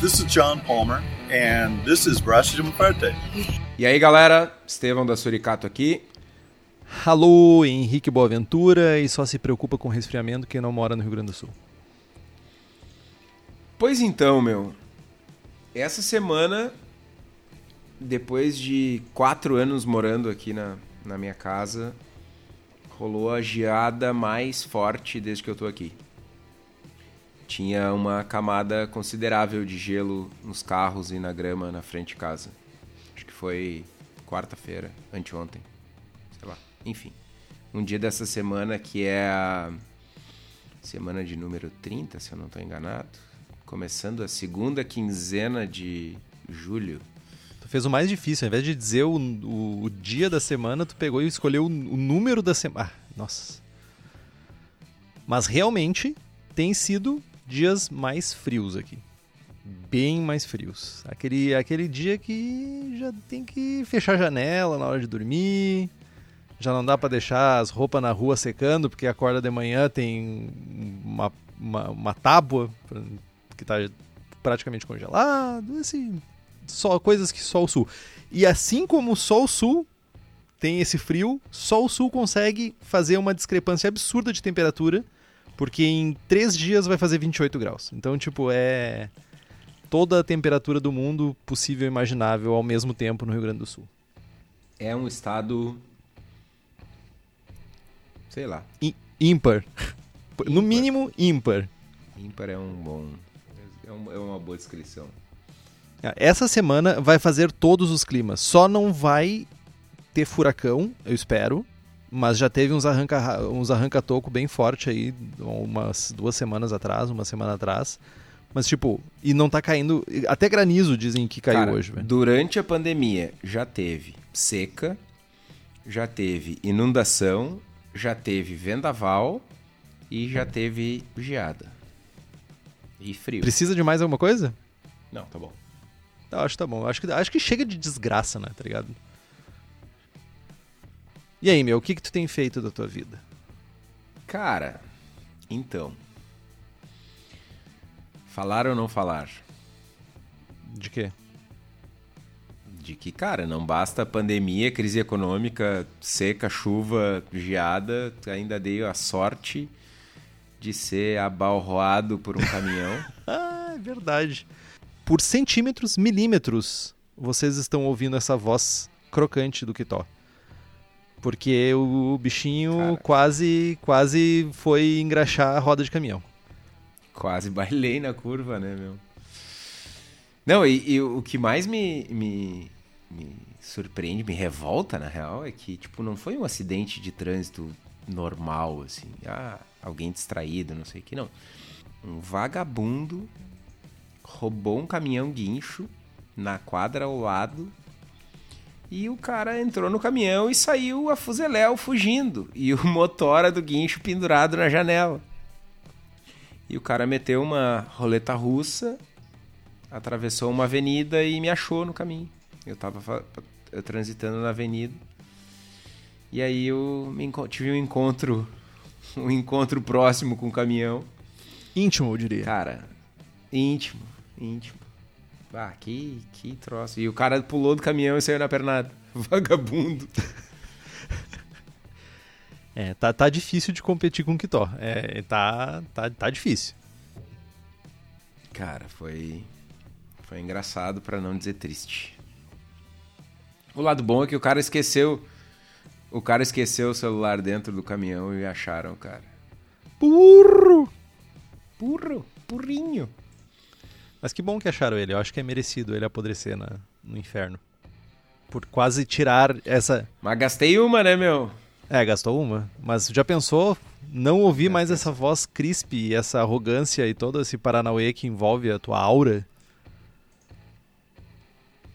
This is John Palmer, and this is Braço de Muerte. E aí, galera, Estevão da Suricato aqui. Alô, Henrique Boaventura e só se preocupa com resfriamento quem não mora no Rio Grande do Sul. Pois então, meu. Essa semana, depois de quatro anos morando aqui na, na minha casa, rolou a geada mais forte desde que eu tô aqui. Tinha uma camada considerável de gelo nos carros e na grama na frente de casa. Acho que foi quarta-feira, anteontem. Sei lá. Enfim. Um dia dessa semana que é a semana de número 30, se eu não estou enganado. Começando a segunda quinzena de julho. Tu fez o mais difícil, ao invés de dizer o, o, o dia da semana, tu pegou e escolheu o, o número da semana. Ah, nossa. Mas realmente tem sido dias mais frios aqui. Bem mais frios. Aquele, aquele dia que já tem que fechar a janela na hora de dormir. Já não dá para deixar as roupas na rua secando, porque acorda de manhã tem uma, uma, uma tábua que está praticamente congelado. Assim, só coisas que só o sul. E assim como só o sul tem esse frio, só o sul consegue fazer uma discrepância absurda de temperatura porque em três dias vai fazer 28 graus. Então, tipo, é toda a temperatura do mundo possível e imaginável ao mesmo tempo no Rio Grande do Sul. É um estado. Sei lá. I ímpar. No mínimo, ímpar. Ímpar é um bom. É, é uma boa descrição. Essa semana vai fazer todos os climas. Só não vai ter furacão, eu espero mas já teve uns arranca uns arranca toco bem forte aí umas duas semanas atrás, uma semana atrás. Mas tipo, e não tá caindo, até granizo dizem que caiu Cara, hoje, velho. Durante a pandemia já teve seca, já teve inundação, já teve vendaval e já teve geada. E frio. Precisa de mais alguma coisa? Não, tá bom. Eu acho que tá bom. Acho que, acho que chega de desgraça, né, tá ligado? E aí, meu, o que, que tu tem feito da tua vida? Cara, então. Falar ou não falar? De quê? De que, cara, não basta pandemia, crise econômica, seca, chuva, geada, ainda dei a sorte de ser abalroado por um caminhão. ah, é verdade. Por centímetros, milímetros, vocês estão ouvindo essa voz crocante do Kitó. Porque o bichinho Cara. quase quase foi engraxar a roda de caminhão. Quase bailei na curva, né, meu? Não, e, e o que mais me, me, me, surpreende, me revolta, na real, é que, tipo, não foi um acidente de trânsito normal, assim. Ah, alguém distraído, não sei o que, não. Um vagabundo roubou um caminhão guincho na quadra ao lado e o cara entrou no caminhão e saiu a fuzeléu fugindo. E o motora do guincho pendurado na janela. E o cara meteu uma roleta russa, atravessou uma avenida e me achou no caminho. Eu tava eu transitando na avenida. E aí eu tive um encontro, um encontro próximo com o caminhão. Íntimo, eu diria. Cara, íntimo, íntimo. Ah, que, que troço. E o cara pulou do caminhão e saiu na pernada. Vagabundo. É, tá, tá difícil de competir com o Kitó. É, tá, tá, tá difícil. Cara, foi. Foi engraçado para não dizer triste. O lado bom é que o cara esqueceu. O cara esqueceu o celular dentro do caminhão e acharam, cara. Burro! Burro! Burrinho! Mas que bom que acharam ele. Eu acho que é merecido ele apodrecer na, no inferno. Por quase tirar essa. Mas gastei uma, né, meu? É, gastou uma. Mas já pensou não ouvir mais essa voz crisp, essa arrogância e todo esse paranauê que envolve a tua aura?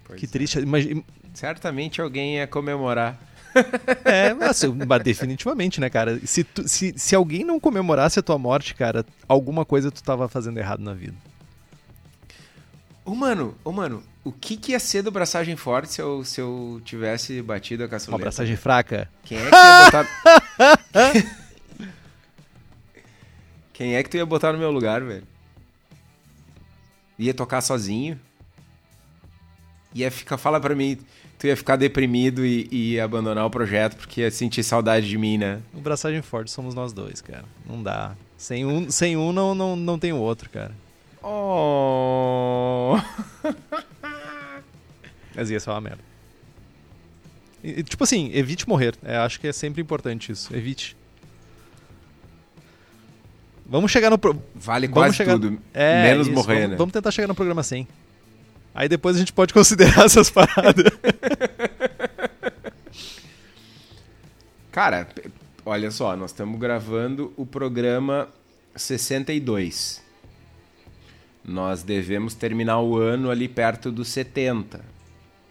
Pois que é. triste. Imagina... Certamente alguém ia comemorar. É, mas, mas definitivamente, né, cara? Se, tu, se, se alguém não comemorasse a tua morte, cara, alguma coisa tu tava fazendo errado na vida. Ô, mano, ô, mano, o que, que ia ser do braçagem forte se eu, se eu tivesse batido a caçuleta? Uma braçagem fraca? Quem é que tu ia botar... Quem é que tu ia botar no meu lugar, velho? ia tocar sozinho. Ia ficar, fala pra mim, tu ia ficar deprimido e, e ia abandonar o projeto porque ia sentir saudade de mim, né? O Braçagem Forte somos nós dois, cara. Não dá. Sem um, sem um não, não, não tem o outro, cara. Oh. Mas ia ser uma merda. E, tipo assim, evite morrer. É, acho que é sempre importante isso. Evite. Vamos chegar no. Pro... Vale Vamos quase chegar- tudo. É, menos isso, morrer, vamos, né? vamos tentar chegar no programa 100. Aí depois a gente pode considerar essas paradas. Cara, olha só, nós estamos gravando o programa 62. Nós devemos terminar o ano ali perto dos 70.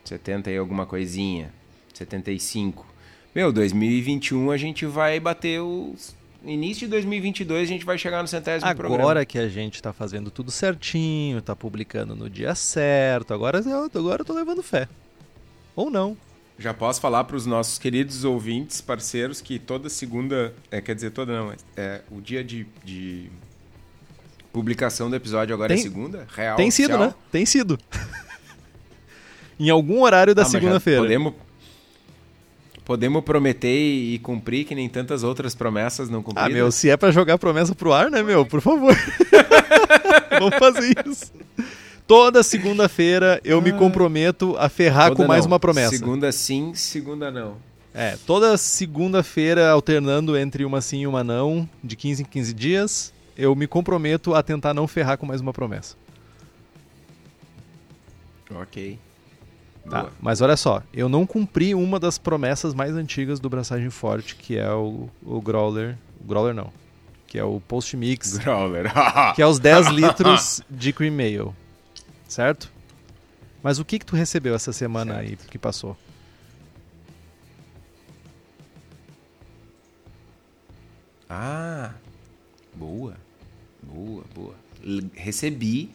70 e alguma coisinha. 75. Meu, 2021 a gente vai bater os. Início de 2022 a gente vai chegar no centésimo programa. Agora que a gente tá fazendo tudo certinho, tá publicando no dia certo, agora, eu- agora eu tô levando fé. Ou não. Já posso falar para os nossos queridos ouvintes, parceiros, que toda segunda. É, quer dizer, toda não, mas, é, o dia de, de publicação do episódio agora é Tem- segunda? Real? Tem sido, oficial? né? Tem sido. em algum horário da Ah, segunda-feira. Podemos, podemos prometer e, cumprir que nem tantas outras promessas não Ah, cumpridas. meu, se é pra jogar promessa pro ar, né, meu? Por favor. Vamos fazer isso. Toda segunda-feira eu me comprometo a ferrar com mais não. uma promessa. Segunda sim, segunda não. É, toda segunda-feira, alternando entre uma sim e uma não, de 15 em 15 dias, eu me comprometo a tentar não ferrar com mais uma promessa. Ok. Tá? Boa. Mas olha só, eu não cumpri uma das promessas mais antigas do Braçagem Forte, que é o, o Growler. O Growler não. Que é o Post Mix, Growler. que é os 10 litros de Cream Ale. Certo? Mas o que que tu recebeu essa semana aí que passou? Ah, boa. Boa, boa. Recebi.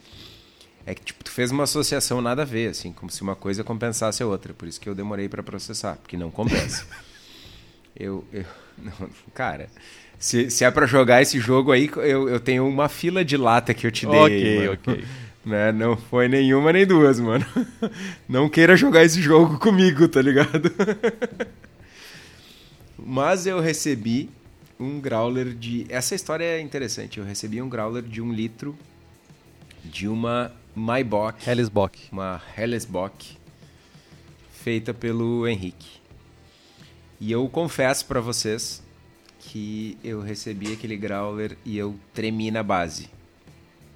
É que, tipo, tu fez uma associação nada a ver, assim, como se uma coisa compensasse a outra. Por isso que eu demorei pra processar, porque não compensa. eu, eu não, cara, se, se é pra jogar esse jogo aí, eu, eu tenho uma fila de lata que eu te dei. Ok, mano. ok. Né? Não foi nenhuma nem duas, mano. Não queira jogar esse jogo comigo, tá ligado? Mas eu recebi um growler de. Essa história é interessante. Eu recebi um growler de um litro de uma Maibach, Hellesbock. uma Hellesbock, feita pelo Henrique. E eu confesso pra vocês que eu recebi aquele growler e eu tremi na base.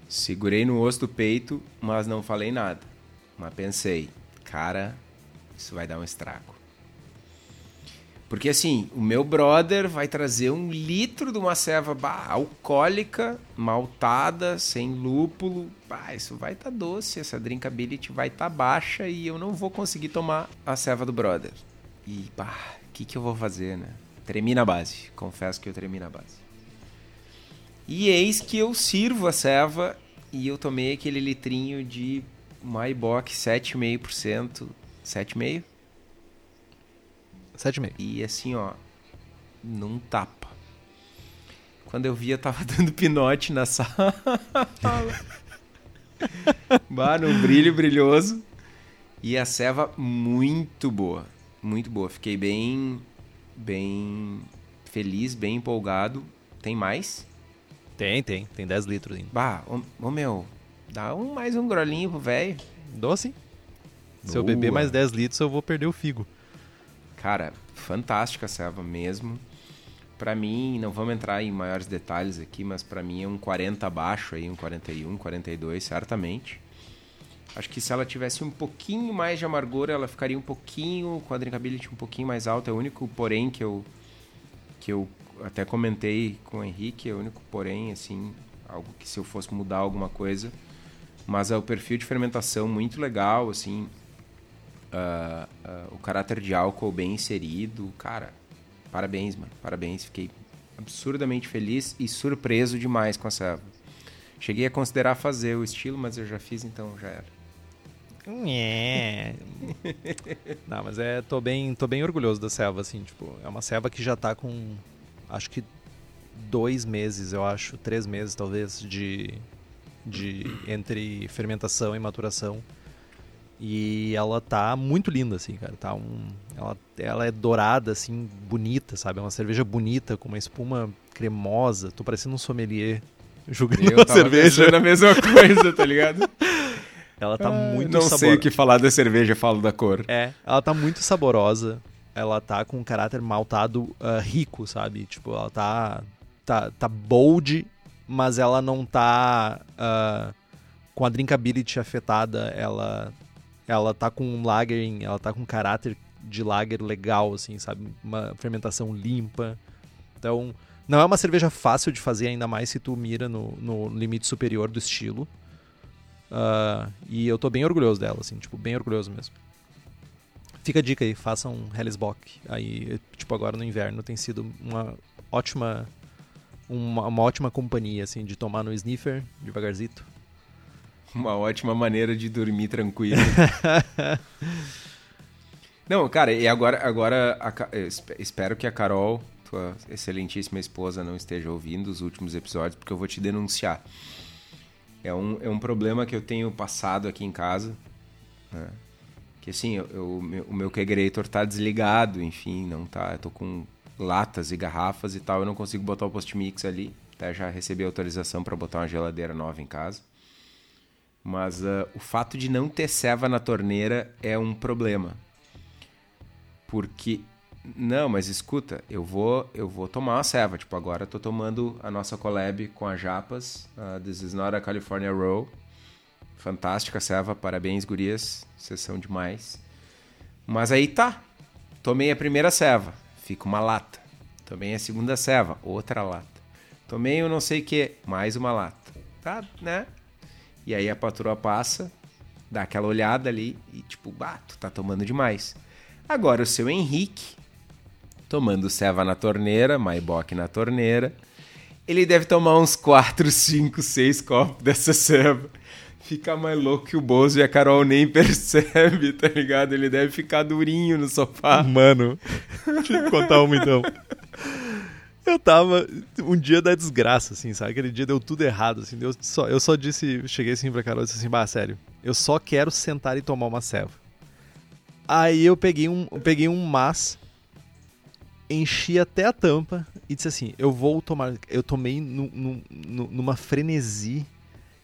Segurei no osso do peito, mas não falei nada. Mas pensei, cara, isso vai dar um estrago. Porque assim, o meu brother vai trazer um litro de uma ceva bah, alcoólica, maltada, sem lúpulo. Bah, isso vai estar doce, essa drinkability vai estar baixa e eu não vou conseguir tomar a ceva do brother. E, pá, o que, que eu vou fazer, né? Tremi na base. Confesso que eu tremi na base. E eis que eu sirvo a ceva e eu tomei aquele litrinho de Maibach 7,5%. 7,5%? 7,5. E assim, ó, num tapa. Quando eu vi, eu tava dando pinote na sala. bah, brilho brilhoso. E a ceva muito boa. Muito boa. Fiquei bem, bem feliz, bem empolgado. Tem mais? Tem, tem. Tem 10 litros ainda. Bah, ô, ô, meu, dá um, mais um grolinho pro velho. Sim. Se eu beber mais 10 litros, eu vou perder o figo. Cara, fantástica a serva mesmo. Pra mim, não vamos entrar em maiores detalhes aqui, mas pra mim é um 40 abaixo aí, um 41, 42, certamente. Acho que se ela tivesse um pouquinho mais de amargor, ela ficaria um pouquinho, drinkability um pouquinho mais alta. É o único porém que eu que eu até comentei com o Henrique, é o único porém assim, algo que se eu fosse mudar alguma coisa, mas é o perfil de fermentação muito legal, assim, ah, ah, o caráter de álcool bem inserido, cara, parabéns, mano, parabéns, fiquei absurdamente feliz e surpreso demais com a serva. Cheguei a considerar fazer o estilo, mas eu já fiz, então já era. É. Não, mas é, tô bem, tô bem orgulhoso da selva, assim, tipo, é uma selva que já tá com, acho que dois meses, eu acho, três meses talvez, de, de entre fermentação e maturação. E ela tá muito linda, assim, cara. Tá um, ela, ela é dourada, assim, bonita, sabe? É uma cerveja bonita, com uma espuma cremosa. Tô parecendo um sommelier Eu tava cerveja. pensando a mesma coisa, tá ligado? Ela tá Ah, muito Não saborosa. sei o que falar da cerveja, falo da cor. É, ela tá muito saborosa. Ela tá com um caráter maltado ah, rico, sabe? Tipo, ela tá, tá, tá bold, mas ela não tá ah, com a drinkability afetada. Ela, ela tá com um lager, ela tá com um caráter de lager legal, assim, sabe? Uma fermentação limpa. Então, não é uma cerveja fácil de fazer, ainda mais se tu mira no, no limite superior do estilo. Ah, e eu tô bem orgulhoso dela, assim, tipo, bem orgulhoso mesmo. Fica a dica aí, façam um Hellesbock. Aí, tipo, agora no inverno tem sido uma ótima uma, uma ótima companhia, assim, de tomar no sniffer, devagarzito. Uma ótima maneira de dormir tranquilo. Não, cara, e agora, agora a espe- espero que a Carol, tua excelentíssima esposa, não esteja ouvindo os últimos episódios, porque eu vou te denunciar. É um, é um problema que eu tenho passado aqui em casa. né? Que assim, eu, eu- o meu- o meu kegerator tá desligado, enfim, não tá. Eu tô com latas e garrafas e tal, eu não consigo botar o post-mix ali. Até já recebi autorização para botar uma geladeira nova em casa. Mas ah, o fato de não ter ceva na torneira é um problema. Porque. Não, mas escuta, eu vou eu vou tomar uma ceva. Tipo, agora eu tô tomando a nossa collab com a Japas. a This is not a California Roll. Fantástica ceva, parabéns, gurias. Vocês são demais. Mas aí tá. Tomei a primeira ceva, fica uma lata. Tomei a segunda ceva, outra lata. Tomei o não sei o que, mais uma lata. Tá, né? E aí a patroa passa, dá aquela olhada ali e tipo, bah, tu tá tomando demais. Agora o seu Henrique, tomando ceva na torneira, Maibok na torneira, ele deve tomar uns 4, 5, 6 copos dessa ceva. Fica mais louco que o Bozo e a Carol nem percebe, tá ligado? Ele deve ficar durinho no sofá. Mano, deixa eu te contar uma então. Eu tava um dia da desgraça, assim, sabe? Aquele dia deu tudo errado, assim. Eu só, eu só disse, cheguei assim pra Carol e disse assim, bah, sério, eu só quero sentar e tomar uma ceva. Aí eu peguei um, eu peguei um mas, enchi até a tampa e disse assim, eu vou tomar. Eu tomei nu- nu- nu- numa frenesi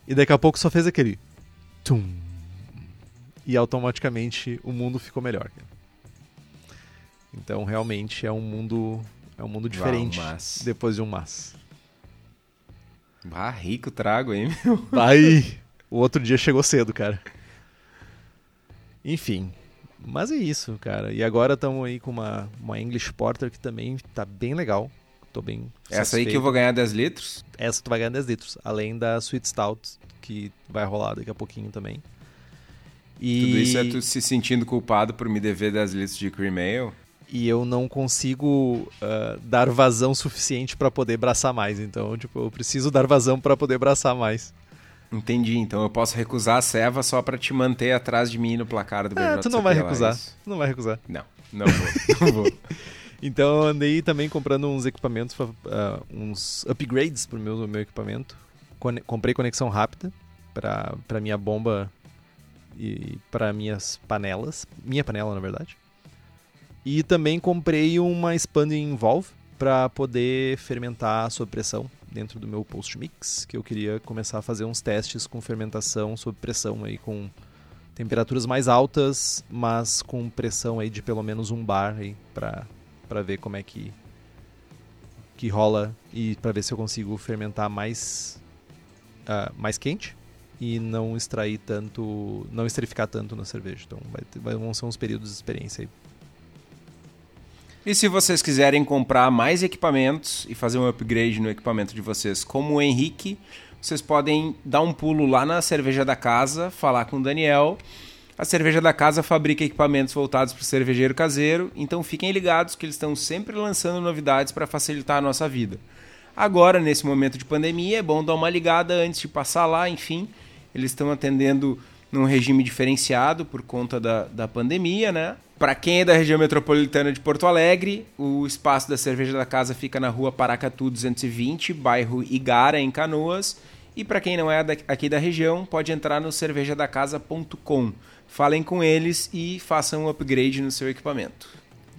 e daqui a pouco só fez aquele. Tum. E automaticamente o mundo ficou melhor. Então realmente é um mundo é um mundo diferente Uau, mas. depois de um mas. Bah, rico trago, hein, meu? Aí, o outro dia chegou cedo, cara. Enfim, mas é isso, cara. E agora estamos aí com uma, uma English Porter que também tá bem legal. Tô bem Essa aí que eu vou ganhar 10 litros? Essa tu vai ganhar 10 litros, além da Sweet Stout que vai rolar daqui a pouquinho também. E... Tudo isso é tu se sentindo culpado por me dever 10 litros de cream ale? E eu não consigo ah, dar vazão suficiente pra poder braçar mais. Então, tipo, eu preciso dar vazão pra poder braçar mais. Entendi, então eu posso recusar a ceva só pra te manter atrás de mim no placar do Ah, BJCP tu não vai recusar. é isso? Tu não vai recusar. Não, não vou, não vou. Então eu andei também comprando uns equipamentos, pra- ah, uns upgrades pro meu, meu equipamento. Cone- comprei conexão rápida pra, pra minha bomba e para minhas panelas. Minha panela, na verdade. E também comprei uma expanding valve para poder fermentar sob pressão dentro do meu post mix, que eu queria começar a fazer uns testes com fermentação sob pressão aí com temperaturas mais altas, mas com pressão aí de pelo menos um bar aí para para ver como é que que rola e para ver se eu consigo fermentar mais ah, mais quente e não extrair tanto, não esterificar tanto na cerveja. Então vai- vão ser uns períodos de experiência aí. E se vocês quiserem comprar mais equipamentos e fazer um upgrade no equipamento de vocês, como o Henrique, vocês podem dar um pulo lá na Cerveja da Casa, falar com o Daniel. A Cerveja da Casa fabrica equipamentos voltados para o cervejeiro caseiro, então fiquem ligados que eles estão sempre lançando novidades para facilitar a nossa vida. Agora, nesse momento de pandemia, é bom dar uma ligada antes de passar lá, enfim. Eles estão atendendo num regime diferenciado por conta da, da pandemia, né? Para quem é da região metropolitana de Porto Alegre, o espaço da Cerveja da Casa fica na rua Paracatu 220, bairro Igara, em Canoas. E para quem não é aqui da região, pode entrar no cervejadacasa.com. Falem com eles e façam um upgrade no seu equipamento.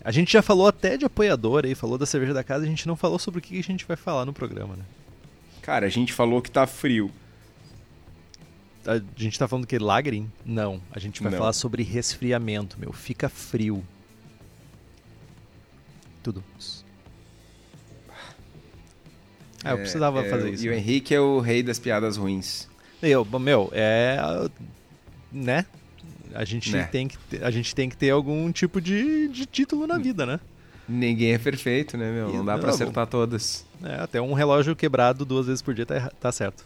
A gente já falou até de apoiador aí, falou da cerveja da casa, a gente não falou sobre o que a gente vai falar no programa, né? Cara, a gente falou que tá frio. A gente tá falando que lagrim? Não, a gente vai não. falar sobre resfriamento, meu. Fica frio. Tudo. Ah, eu precisava é, fazer isso. E o né? Henrique é o rei das piadas ruins. Eu, meu, é. Né? A gente, né? Tem, que, a gente tem que ter algum tipo de, de título na vida, né? Ninguém é perfeito, né, meu? Não dá pra acertar todas. É, até um relógio quebrado duas vezes por dia tá, tá certo.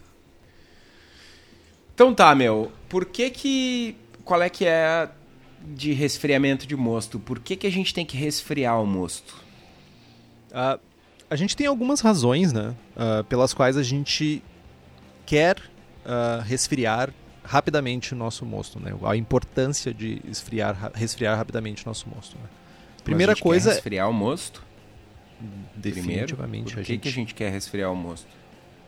Então tá, meu. Por que que... Qual é que é de resfriamento de mosto? Por que que a gente tem que resfriar o mosto? Uh, a gente tem algumas razões, né? Uh, pelas quais a gente quer uh, resfriar rapidamente o nosso mosto, né? A importância de esfriar, resfriar rapidamente o nosso mosto. Né? Primeira coisa. Quer resfriar o mosto? Definitivamente. Primeiro, por que, a gente... que a gente quer resfriar o mosto?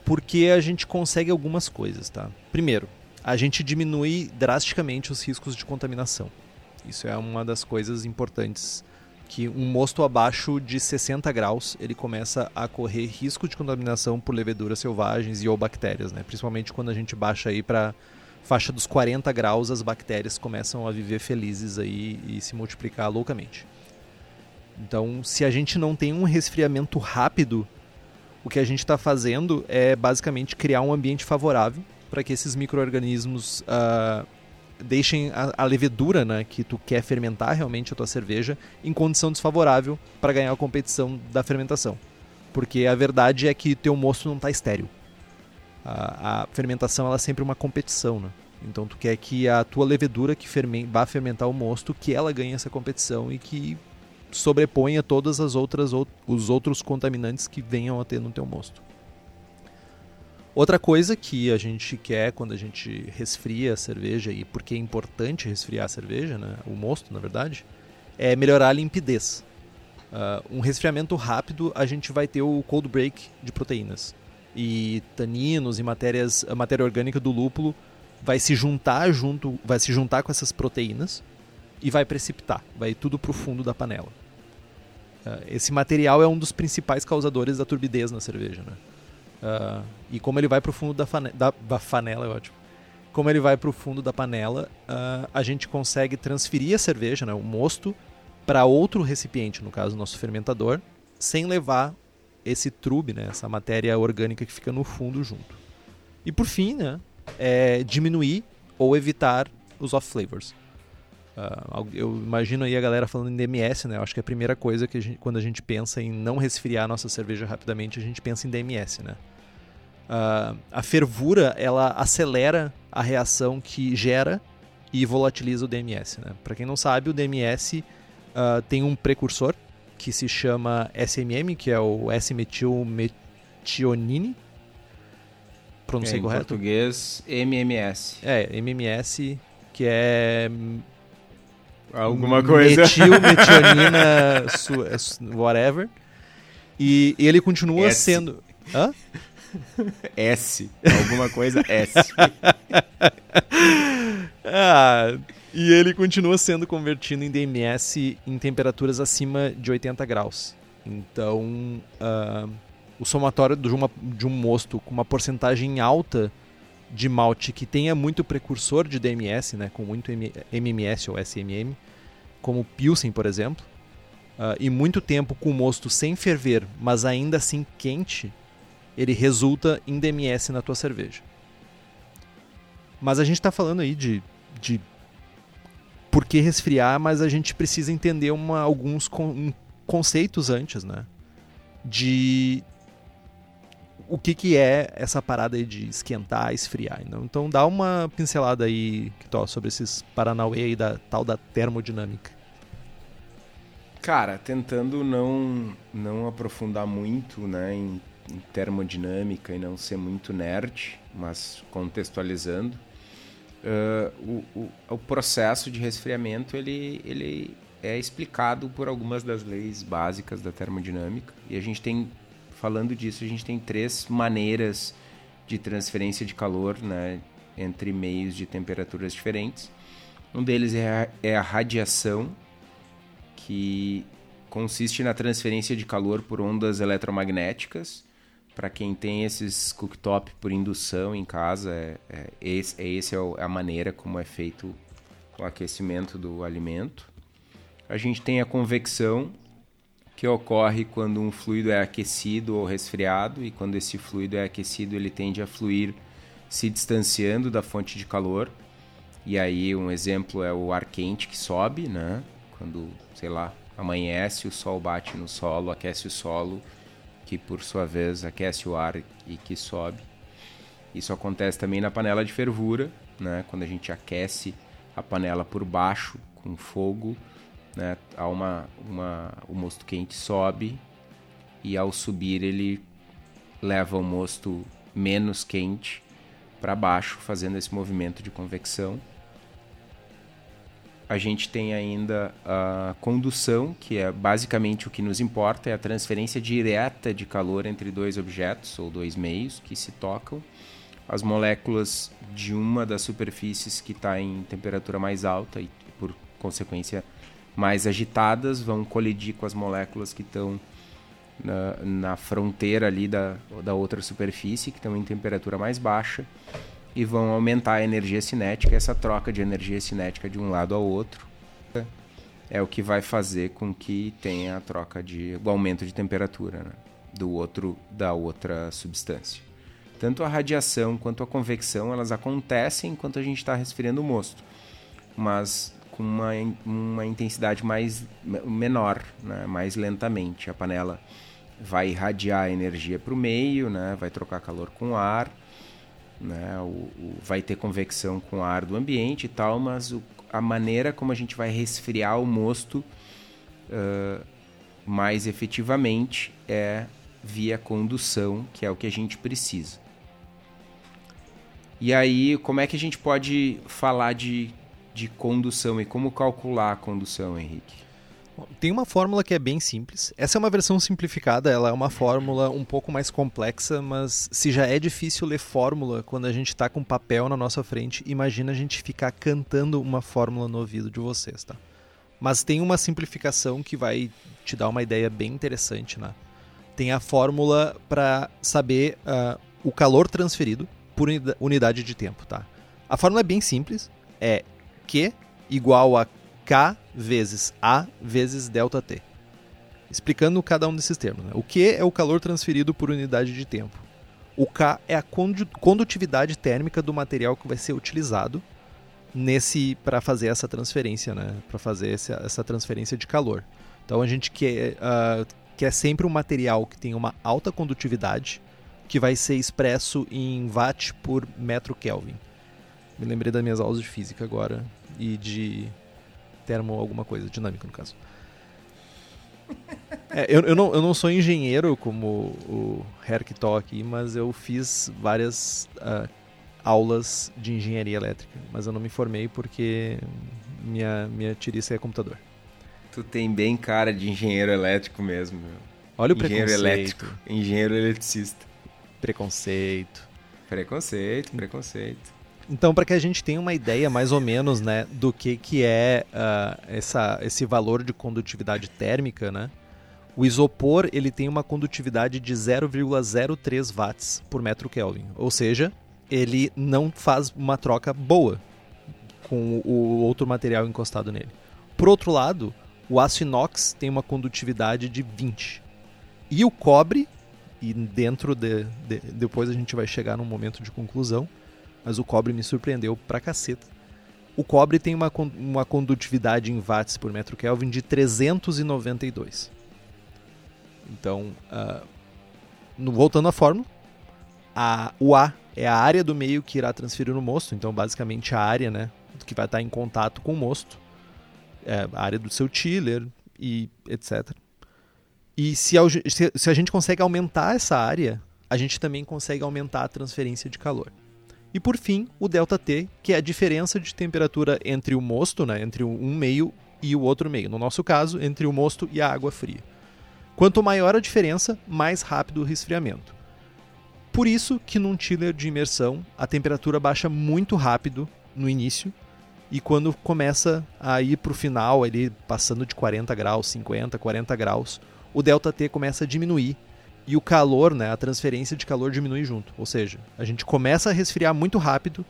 Porque a gente consegue algumas coisas, tá? Primeiro, a gente diminui drasticamente os riscos de contaminação. Isso é uma das coisas importantes que um mosto abaixo de 60 graus ele começa a correr risco de contaminação por leveduras selvagens e ou bactérias, né? Principalmente quando a gente baixa aí para faixa dos 40 graus, as bactérias começam a viver felizes aí e se multiplicar loucamente. Então, se a gente não tem um resfriamento rápido, o que a gente está fazendo é basicamente criar um ambiente favorável para que esses micro-organismos uh, deixem a, a, levedura né, que tu quer fermentar realmente a tua cerveja em condição desfavorável para ganhar a competição da fermentação. Porque a verdade é que teu mosto não está estéreo a, a, fermentação ela é sempre uma competição, né? Então tu quer que a tua levedura que ferme, vá fermentar o mosto, que ela ganhe essa competição e que sobreponha todas as outras os outros contaminantes que venham a ter no teu mosto. Outra coisa que a gente quer quando a gente resfria a cerveja e porque é importante resfriar a cerveja, né, o mosto na verdade, é melhorar a limpidez. Uh, um resfriamento rápido a gente vai ter o cold break de proteínas e taninos e matérias, a matéria orgânica do lúpulo vai se juntar junto, vai se juntar com essas proteínas e vai precipitar, vai tudo para o fundo da panela. Uh, esse material é um dos principais causadores da turbidez na cerveja, né? Uh, e como ele vai para o fundo da, da, da, panela, é ótimo. Como ele vai para o fundo da panela, uh, a gente consegue transferir a cerveja, né, o mosto, para outro recipiente, no caso, nosso fermentador, sem levar esse trube, né, essa matéria orgânica que fica no fundo junto. E por fim, né, é diminuir ou evitar os off flavors. Uh, eu imagino aí a galera falando em DMS, né? Eu acho que a primeira coisa que a gente, quando a gente pensa em não resfriar a nossa cerveja rapidamente, a gente pensa em DMS, né? Uh, a fervura ela acelera a reação que gera e volatiliza o DMS. Né? Para quem não sabe, o DMS uh, ah, tem um precursor que se chama SMM, que é o S-metilmetionine. Pronunciei é, correto? Em português, MMS. É, MMS, que é... Alguma coisa. Metilmetionina, whatever. E ele continua S. sendo... Hã? S. Alguma coisa S. ah, e ele continua sendo convertido em DMS em temperaturas acima de 80 graus. Então, uh, o somatório de, uma, de um mosto com uma porcentagem alta de malte que tenha muito precursor de DMS, né, com muito MMS ou SMM, como Pilsen, por exemplo, uh, e muito tempo com o mosto sem ferver, mas ainda assim quente, ele resulta em DMS na tua cerveja. Mas a gente está falando aí de, de por que resfriar, mas a gente precisa entender uma, alguns con conceitos antes, né? De o que, que é essa parada aí de esquentar, esfriar. Então, dá uma pincelada aí, Kitó, sobre esses Paranauê aí da tal da termodinâmica. Cara, tentando não, não aprofundar muito né, em, em termodinâmica e não ser muito nerd, mas contextualizando, uh, o, o, o, processo de resfriamento ele, ele é explicado por algumas das leis básicas da termodinâmica e a gente tem falando disso a gente tem três maneiras de transferência de calor né, entre meios de temperaturas diferentes. Um deles é a, é a radiação, que consiste na transferência de calor por ondas eletromagnéticas. Para quem tem esses cooktop por indução em casa, é, é, esse, é esse é a maneira como é feito o aquecimento do alimento. A gente tem a convecção, que ocorre quando um fluido é aquecido ou resfriado, e quando esse fluido é aquecido, ele tende a fluir se distanciando da fonte de calor. E aí um exemplo é o ar quente que sobe, né? Quando, sei lá, amanhece, o sol bate no solo, aquece o solo, que por sua vez aquece o ar e que sobe. Isso acontece também na panela de fervura, né? Quando a gente aquece a panela por baixo com fogo, né? Há uma, uma, o mosto quente sobe e ao subir ele leva o mosto menos quente para baixo, fazendo esse movimento de convecção. A gente tem ainda a condução, que é basicamente o que nos importa, é a transferência direta de calor entre dois objetos ou dois meios que se tocam. As moléculas de uma das superfícies que está em temperatura mais alta e, por consequência, mais agitadas vão colidir com as moléculas que estão na, na fronteira ali da, da outra superfície, que estão em temperatura mais baixa, e vão aumentar a energia cinética. Essa troca de energia cinética de um lado ao outro é o que vai fazer com que tenha a troca de o aumento de temperatura né? do outro da outra substância. Tanto a radiação quanto a convecção elas acontecem enquanto a gente está resfriando o mosto, mas com uma, uma intensidade mais menor, né? mais lentamente. A panela vai irradiar energia para o meio, né? vai trocar calor com ar, né? O, o, vai ter convecção com ar do ambiente e tal, mas o, a maneira como a gente vai resfriar o mosto uh, mais efetivamente é via condução, que é o que a gente precisa. E aí, como é que a gente pode falar de de condução e como calcular a condução, Henrique? Tem uma fórmula que é bem simples. Essa é uma versão simplificada, ela é uma fórmula um pouco mais complexa, mas se já é difícil ler fórmula quando a gente está com papel na nossa frente, imagina a gente ficar cantando uma fórmula no ouvido de vocês, tá? Mas tem uma simplificação que vai te dar uma ideia bem interessante, né? Tem a fórmula para saber uh, o calor transferido por unidade de tempo, tá? A fórmula é bem simples, é Q igual a K vezes A vezes ΔT. Explicando cada um desses termos. Né? O Q é o calor transferido por unidade de tempo. O K é a condutividade térmica do material que vai ser utilizado nesse para fazer essa transferência, né? Para fazer essa, essa, transferência de calor. Então a gente quer, uh, quer sempre um material que tenha uma alta condutividade, que vai ser expresso em watt por metro Kelvin. Me lembrei das minhas aulas de física agora e de termo alguma coisa, dinâmica no caso. É, eu, eu, não, eu não sou engenheiro como o Herkto aqui, mas eu fiz várias uh, aulas de engenharia elétrica, mas eu não me formei porque minha, minha tiriça é computador. Tu tem bem cara de engenheiro elétrico mesmo. Meu. Olha o engenheiro preconceito. elétrico, engenheiro eletricista. Preconceito. Preconceito, preconceito. Então, para que a gente tenha uma ideia mais ou menos né, do que, que é uh, essa, esse valor de condutividade térmica, né, o isopor ele tem uma condutividade de 0,03 watts por metro Kelvin. Ou seja, ele não faz uma troca boa com o outro material encostado nele. Por outro lado, o aço inox tem uma condutividade de 20. E o cobre, e dentro de, de depois a gente vai chegar num momento de conclusão, mas o cobre me surpreendeu pra caceta. O cobre tem uma, uma condutividade em watts por metro Kelvin de 392. Então, uh, no, voltando à fórmula, a, o A é a área do meio que irá transferir no mosto, então basicamente a área né, que vai estar em contato com o mosto, é a área do seu chiller e etc. E se a, se a gente consegue aumentar essa área, a gente também consegue aumentar a transferência de calor. E por fim, o ΔT, que é a diferença de temperatura entre o mosto, né, entre um meio e o outro meio. No nosso caso, entre o mosto e a água fria. Quanto maior a diferença, mais rápido o resfriamento. por isso que num chiller de imersão a temperatura baixa muito rápido no início e quando começa a ir para o final, ali passando de 40 graus, 50, 40 graus, o delta T começa a diminuir e o calor, né, a transferência de calor diminui junto. Ou seja, a gente começa a resfriar muito rápido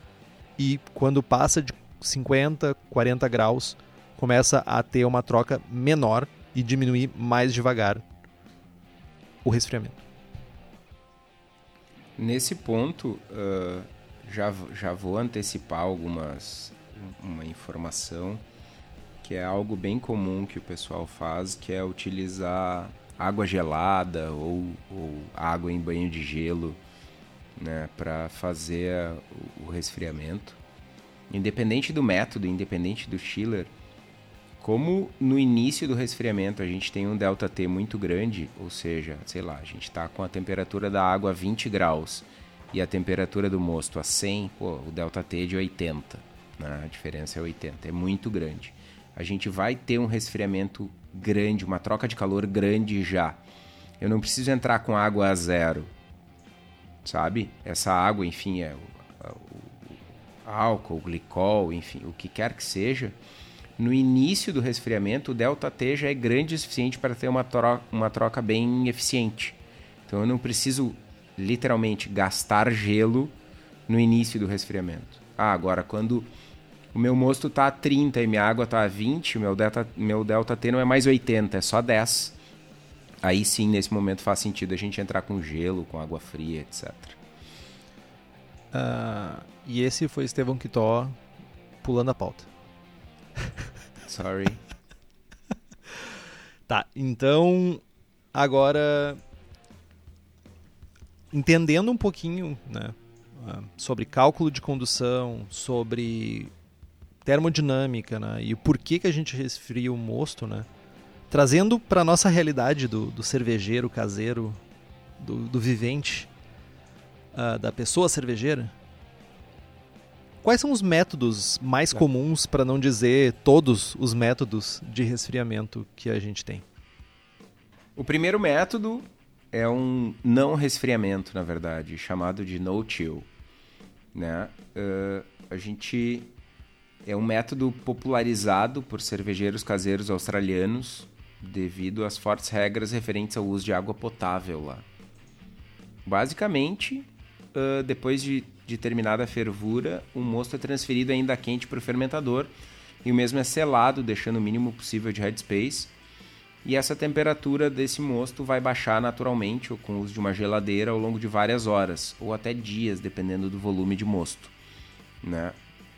e quando passa de 50, 40 graus, começa a ter uma troca menor e diminuir mais devagar o resfriamento. Nesse ponto, uh, já, já vou antecipar algumas uma informação que é algo bem comum que o pessoal faz, que é utilizar água gelada ou, ou água em banho de gelo né, para fazer o, resfriamento. Independente do método, independente do chiller, como no início do resfriamento a gente tem um delta T muito grande, ou seja, sei lá, a gente está com a temperatura da água a 20 graus e a temperatura do mosto a 100, pô, o delta T é de 80 né? a diferença é 80, é muito grande. A gente vai ter um resfriamento grande, uma troca de calor grande já. Eu não preciso entrar com água a zero, sabe? Essa água, enfim, é o, o álcool, o glicol, enfim, o que quer que seja. No início do resfriamento, o delta T já é grande o suficiente para ter uma troca, uma troca bem eficiente. Então eu não preciso literalmente gastar gelo no início do resfriamento. Ah, agora quando o meu mosto tá a 30 e minha água tá a 20, meu delta, meu delta T não é mais 80, é só 10. Aí sim, nesse momento faz sentido a gente entrar com gelo, com água fria, etc. Uh, ah, e esse foi Estevão Quitó pulando a pauta. Sorry. tá, então agora entendendo um pouquinho, né, ah, sobre cálculo de condução, sobre termodinâmica, né? E o porquê que a gente resfria o mosto, né? Trazendo para nossa realidade do, do cervejeiro caseiro, do, do vivente, uh, da pessoa cervejeira, quais são os métodos mais é. comuns, para não dizer todos os métodos de resfriamento que a gente tem? O primeiro método é um não resfriamento, na verdade, chamado de no chill. Né? Uh, a gente é um método popularizado por cervejeiros caseiros australianos devido às fortes regras referentes ao uso de água potável lá. Basicamente, uh, depois de, de, terminada a fervura, o mosto é transferido ainda quente para o fermentador e o mesmo é selado, deixando o mínimo possível de headspace. E essa temperatura desse mosto vai baixar naturalmente ou com o uso de uma geladeira ao longo de várias horas ou até dias, dependendo do volume de mosto. Né?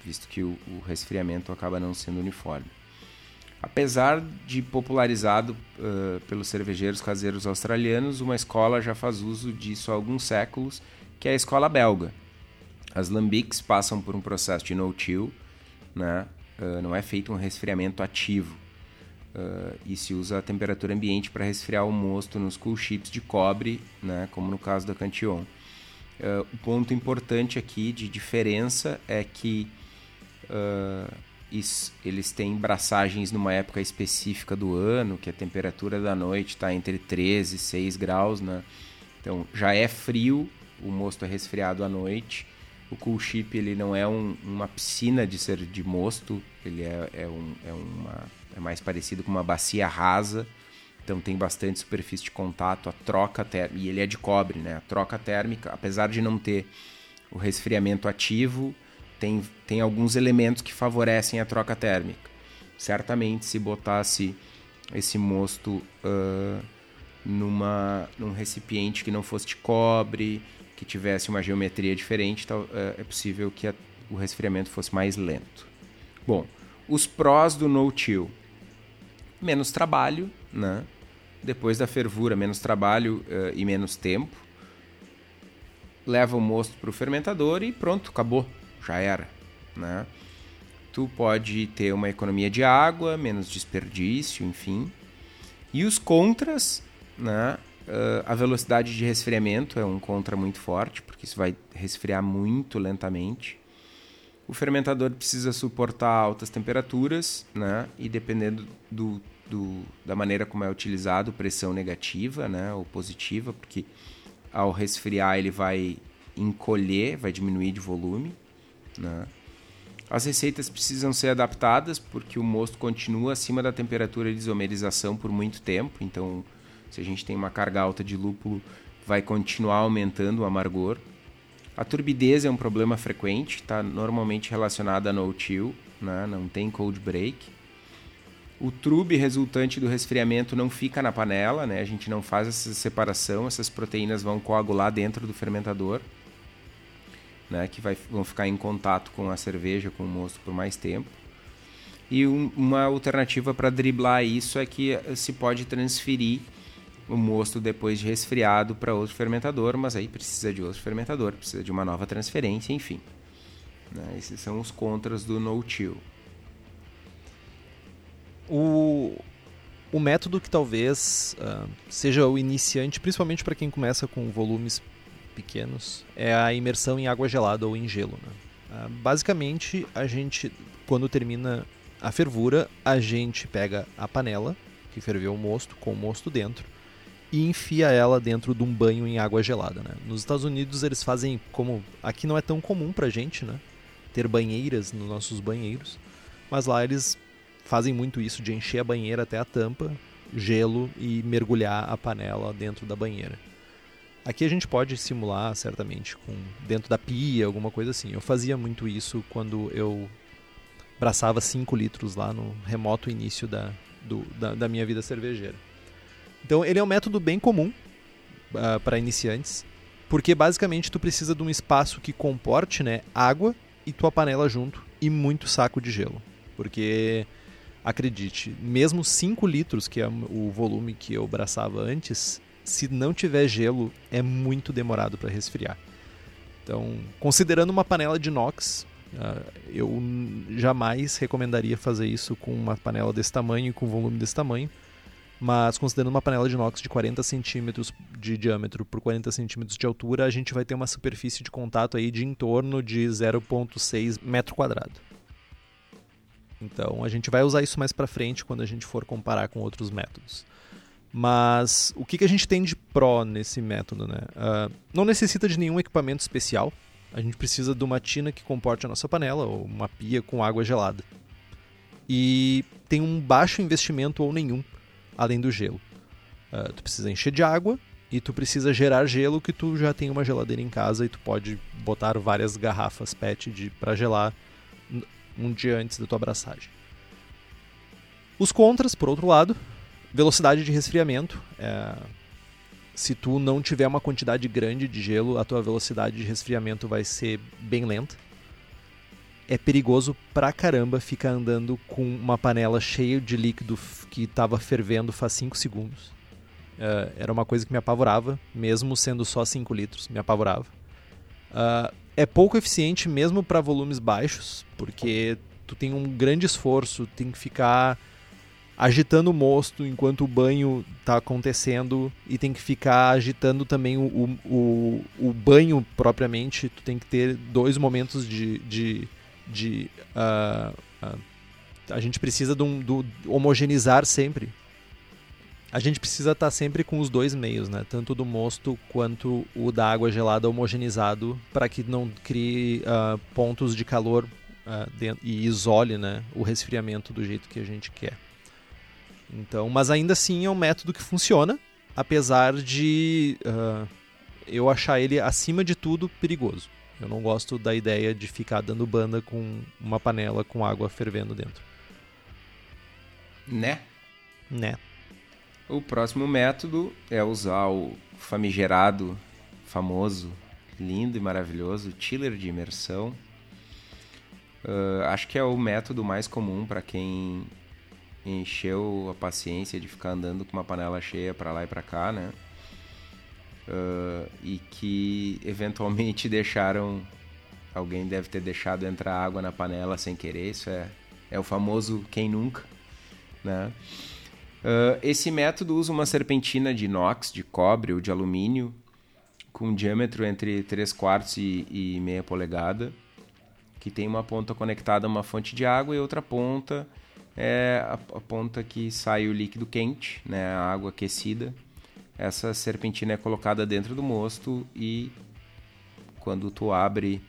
Visto que o, o resfriamento acaba não sendo uniforme. Apesar de popularizado uh, pelos cervejeiros caseiros australianos, uma escola já faz uso disso há alguns séculos, que é a escola belga. As lambics passam por um processo de no-chill, né? Uh, não é feito um resfriamento ativo. Uh, e se usa a temperatura ambiente para resfriar o mosto nos cool chips de cobre, né? como no caso da Cantillon. o ponto importante aqui de diferença é que Uh, isso, eles têm braçagens numa época específica do ano, que a temperatura da noite está entre 13 e 6 graus, né? Então já é frio, o mosto é resfriado à noite. O cool chip ele não é um, uma piscina de ser de mosto, ele é, é, um, é, uma, é mais parecido com uma bacia rasa, então tem bastante superfície de contato, a troca térmica, e ele é de cobre, né? A troca térmica, apesar de não ter o resfriamento ativo, tem, tem alguns elementos que favorecem a troca térmica. Certamente, se botasse esse mosto uh, numa, num recipiente que não fosse de cobre, que tivesse uma geometria diferente, uh, é possível que a, o resfriamento fosse mais lento. Bom, os prós do no-till. Menos trabalho, né? Depois da fervura, menos trabalho uh, e menos tempo. Leva o mosto para o fermentador e pronto, acabou já era, né? Tu pode ter uma economia de água, menos desperdício, enfim. E os contras, né? Uh, a velocidade de resfriamento é um contra muito forte, porque isso vai resfriar muito lentamente. O fermentador precisa suportar altas temperaturas, né? E dependendo do, do, da maneira como é utilizado, pressão negativa, né? Ou positiva, porque ao resfriar ele vai encolher, vai diminuir de volume. Né? As receitas precisam ser adaptadas porque o mosto continua acima da temperatura de isomerização por muito tempo. Então, se a gente tem uma carga alta de lúpulo, vai continuar aumentando o amargor. A turbidez é um problema frequente, está normalmente relacionada a no-till, né? não tem cold break. O trube resultante do resfriamento não fica na panela, né? a gente não faz essa separação, essas proteínas vão coagular dentro do fermentador né, que vai, vão ficar em contato com a cerveja, com o mosto por mais tempo. E um, uma alternativa para driblar isso é que eh, se pode transferir o mosto depois de resfriado para outro fermentador, mas aí precisa de outro fermentador, precisa de uma nova transferência, enfim. Né, esses são os contras do no-till. O, o método que talvez uh, seja o iniciante, principalmente para quem começa com volumes pequenos é a imersão em água gelada ou em gelo. Né? Ah, basicamente, a gente, quando termina a fervura, a gente pega a panela que ferveu o mosto, com o mosto dentro, e enfia ela dentro de um banho em água gelada. Né? Nos Estados Unidos eles fazem como aqui não é tão comum pra gente, né? Ter banheiras nos nossos banheiros, mas lá eles fazem muito isso de encher a banheira até a tampa, gelo e mergulhar a panela dentro da banheira. Aqui a gente pode simular, certamente, com dentro da pia, alguma coisa assim. Eu fazia muito isso quando eu braçava 5 litros lá no remoto início da, do, da, da, minha vida cervejeira. Então ele é um método bem comum uh, ah, para iniciantes, porque basicamente tu precisa de um espaço que comporte né, água e tua panela junto e muito saco de gelo. Porque, acredite, mesmo 5 litros, que é o volume que eu braçava antes, se não tiver gelo, é muito demorado para resfriar. Então, considerando uma panela de inox, uh, eu jamais recomendaria fazer isso com uma panela desse tamanho e com volume desse tamanho. Mas considerando uma panela de inox de 40 centímetros de diâmetro por 40 centímetros de altura, a gente vai ter uma superfície de contato aí de em torno de 0,6 metro quadrado. Então a gente vai usar isso mais para frente quando a gente for comparar com outros métodos. Mas o que, que a gente tem de pró nesse método? Né? Uh, não necessita de nenhum equipamento especial. A gente precisa de uma tina que comporte a nossa panela ou uma pia com água gelada. E tem um baixo investimento ou nenhum, além do gelo. Uh, tu precisa encher de água e tu precisa gerar gelo que tu já tem uma geladeira em casa e tu pode botar várias garrafas PET para gelar um dia antes da tua abraçagem. Os contras, por outro lado, Velocidade de resfriamento. É... Se tu não tiver uma quantidade grande de gelo, a tua velocidade de resfriamento vai ser bem lenta. É perigoso pra caramba ficar andando com uma panela cheia de líquido que estava fervendo faz 5 segundos. É... Era uma coisa que me apavorava, mesmo sendo só 5 litros, me apavorava. Uh, é pouco eficiente mesmo para volumes baixos, porque tu tem um grande esforço, tem que ficar agitando o mosto enquanto o banho está acontecendo e tem que ficar agitando também o, o, o, banho propriamente. Tu tem que ter dois momentos de. de, de uh, uh, a gente precisa de, um, de homogeneizar sempre. A gente precisa estar tá sempre com os dois meios, né? Tanto do mosto quanto o da água gelada homogeneizado para que não crie uh, pontos de calor dentro, e isole né, o resfriamento do jeito que a gente quer. Então, mas ainda assim é um método que funciona, apesar de uh, eu achar ele acima de tudo perigoso. Eu não gosto da ideia de ficar dando banda com uma panela com água fervendo dentro. Né? Né. O próximo método é usar o famigerado, famoso, lindo e maravilhoso chiller de imersão. Uh, acho que é o método mais comum para quem encheu a paciência de ficar andando com uma panela cheia para lá e para cá, né? Uh, e que eventualmente deixaram. Alguém deve ter deixado entrar água na panela sem querer. Isso é, é o famoso quem nunca, né? Uh, esse método usa uma serpentina de inox, de cobre ou de alumínio, com um diâmetro entre 3 quartos e, e meia polegada, que tem uma ponta conectada a uma fonte de água e outra ponta é a, ponta que sai o líquido quente, né, a água aquecida, essa serpentina é colocada dentro do mosto e quando tu abre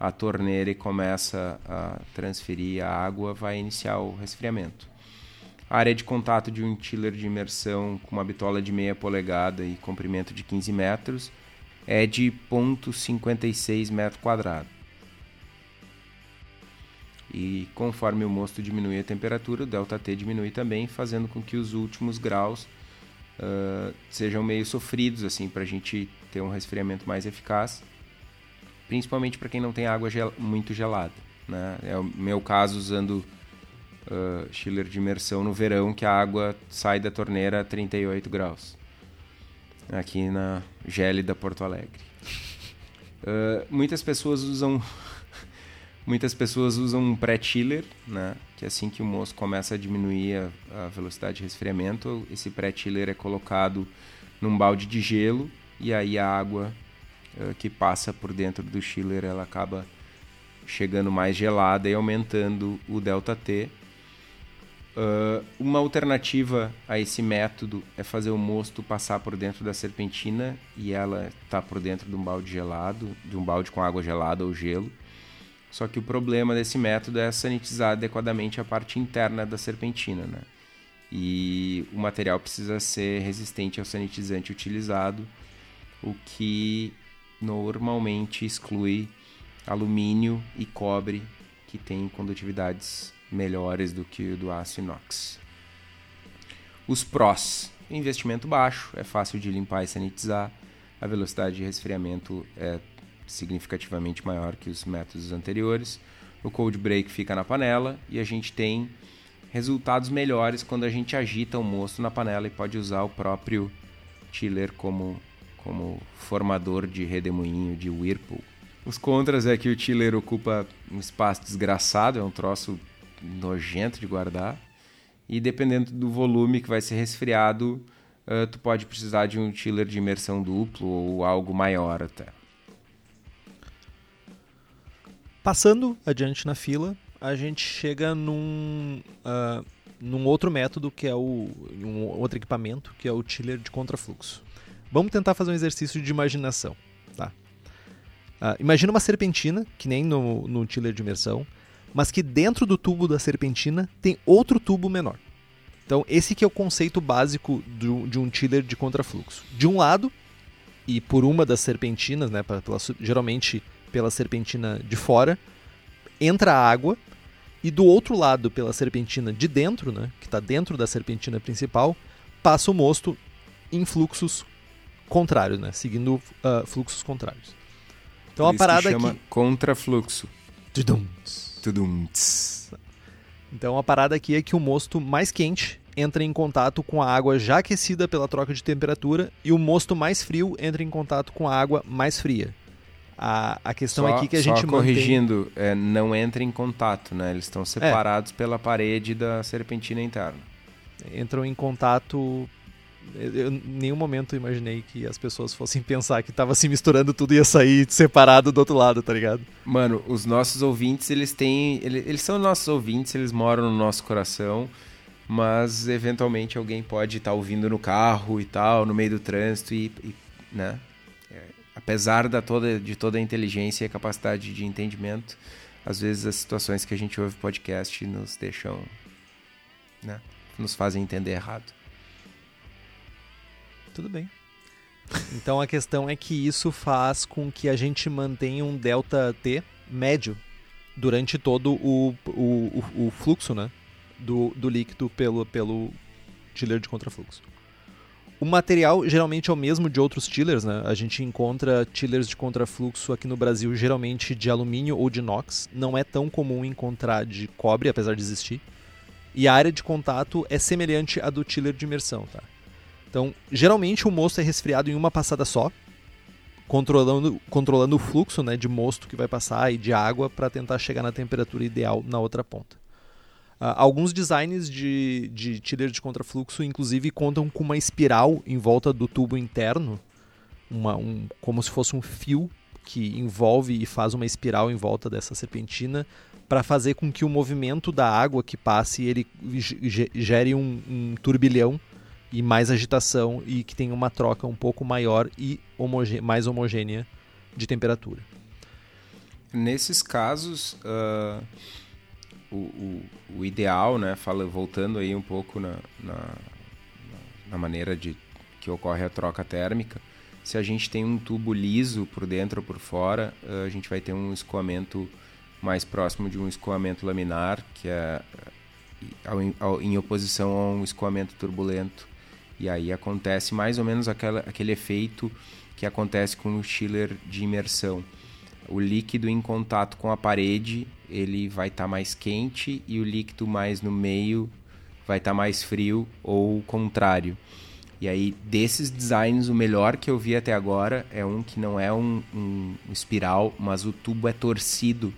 a torneira e começa a transferir a água, vai iniciar o resfriamento. A área de contato de um chiller de imersão com uma bitola de meia polegada e comprimento de 15 metros é de 0,56 metro quadrado. E conforme o mosto diminui a temperatura, o ΔT diminui também, fazendo com que os últimos graus uh, sejam meio sofridos assim para a gente ter um resfriamento mais eficaz principalmente para quem não tem água gel muito gelada. Né? É o meu caso usando uh, chiller de imersão no verão, que a água sai da torneira a 38 graus. Aqui na gélida Porto Alegre. Uh, muitas pessoas usam muitas pessoas usam um pré-chiller, né? Que assim que o moço começa a diminuir a, a velocidade de resfriamento, esse pré-chiller é colocado num balde de gelo e aí a água uh, que passa por dentro do chiller ela acaba chegando mais gelada e aumentando o ΔT. Uh, uma alternativa a esse método é fazer o mosto passar por dentro da serpentina e ela está por dentro de um balde gelado, de um balde com água gelada ou gelo. Só que o problema desse método é sanitizar adequadamente a parte interna da serpentina, né? E o material precisa ser resistente ao sanitizante utilizado, o que normalmente exclui alumínio e cobre, que têm condutividades melhores do que o do aço inox. Os prós: investimento baixo, é fácil de limpar e sanitizar, a velocidade de resfriamento é significativamente maior que os métodos anteriores. O cold break fica na panela e a gente tem resultados melhores quando a gente agita o mosto na panela e pode usar o próprio chiller como como formador de redemoinho de Whirlpool. Os contras é que o chiller ocupa um espaço desgraçado, é um troço nojento de guardar. E dependendo do volume que vai ser resfriado, uh, tu pode precisar de um chiller de imersão duplo ou algo maior até. Passando adiante na fila, a gente chega num, uh, num outro método que é o um outro equipamento que é o chiller de contrafluxo. Vamos tentar fazer um exercício de imaginação, tá? Uh, imagina uma serpentina, que nem no, no chiller de imersão, mas que dentro do tubo da serpentina tem outro tubo menor. Então, esse que é o conceito básico do, de um chiller de contrafluxo. De um lado, e por uma das serpentinas, né, pela, geralmente pela serpentina de fora, entra a água, e do outro lado, pela serpentina de dentro, né, que está dentro da serpentina principal, passa o mosto em fluxos contrários, né? Seguindo uh, fluxos contrários. Então a parada que chama contrafluxo. Então a parada aqui é que o mosto mais quente entra em contato com a água já aquecida pela troca de temperatura e o mosto mais frio entra em contato com a água mais fria. A, a questão só, aqui que a gente corrigindo, mantém... é, não entra em contato, né? Eles estão separados é. pela parede da serpentina interna. Entram em contato eu, em nenhum momento imaginei que as pessoas fossem pensar que tava se misturando tudo e ia sair separado do outro lado, tá ligado? Mano, os nossos ouvintes, eles têm. Eles, eles são nossos ouvintes, eles moram no nosso coração, mas eventualmente alguém pode estar tá ouvindo no carro e tal, no meio do trânsito e. e né? Apesar da toda, de toda a inteligência e a capacidade de entendimento, às vezes as situações que a gente ouve podcast nos deixam. Né? Nos fazem entender errado. Tudo bem. Então a questão é que isso faz com que a gente mantenha um delta T médio durante todo o, o, o, o fluxo né, do, do líquido pelo, pelo chiller de contrafluxo. O material geralmente é o mesmo de outros chillers, né? A gente encontra chillers de contrafluxo aqui no Brasil geralmente de alumínio ou de inox. Não é tão comum encontrar de cobre, apesar de existir. E a área de contato é semelhante à do chiller de imersão, tá? Então, geralmente o mosto é resfriado em uma passada só, controlando, controlando o fluxo né, de mosto que vai passar e de água para tentar chegar na temperatura ideal na outra ponta. Uh, alguns designs de, de chiller de contrafluxo, inclusive, contam com uma espiral em volta do tubo interno, uma, um, como se fosse um fio que envolve e faz uma espiral em volta dessa serpentina para fazer com que o movimento da água que passe ele gere um, um turbilhão e mais agitação e que tenha uma troca um pouco maior e homogê mais homogênea de temperatura. Nesses casos, uh, o, o, o, ideal, né, fala, voltando aí um pouco na, na, na maneira de que ocorre a troca térmica, se a gente tem um tubo liso por dentro ou por fora, uh, a gente vai ter um escoamento mais próximo de um escoamento laminar, que é ao, ao, em oposição a um escoamento turbulento. E aí acontece mais ou menos aquela, aquele efeito que acontece com o chiller de imersão o líquido em contato com a parede ele vai estar tá mais quente e o líquido mais no meio vai estar tá mais frio ou o contrário. E aí, desses designs, o melhor que eu vi até agora é um que não é um, um espiral, mas o tubo é torcido.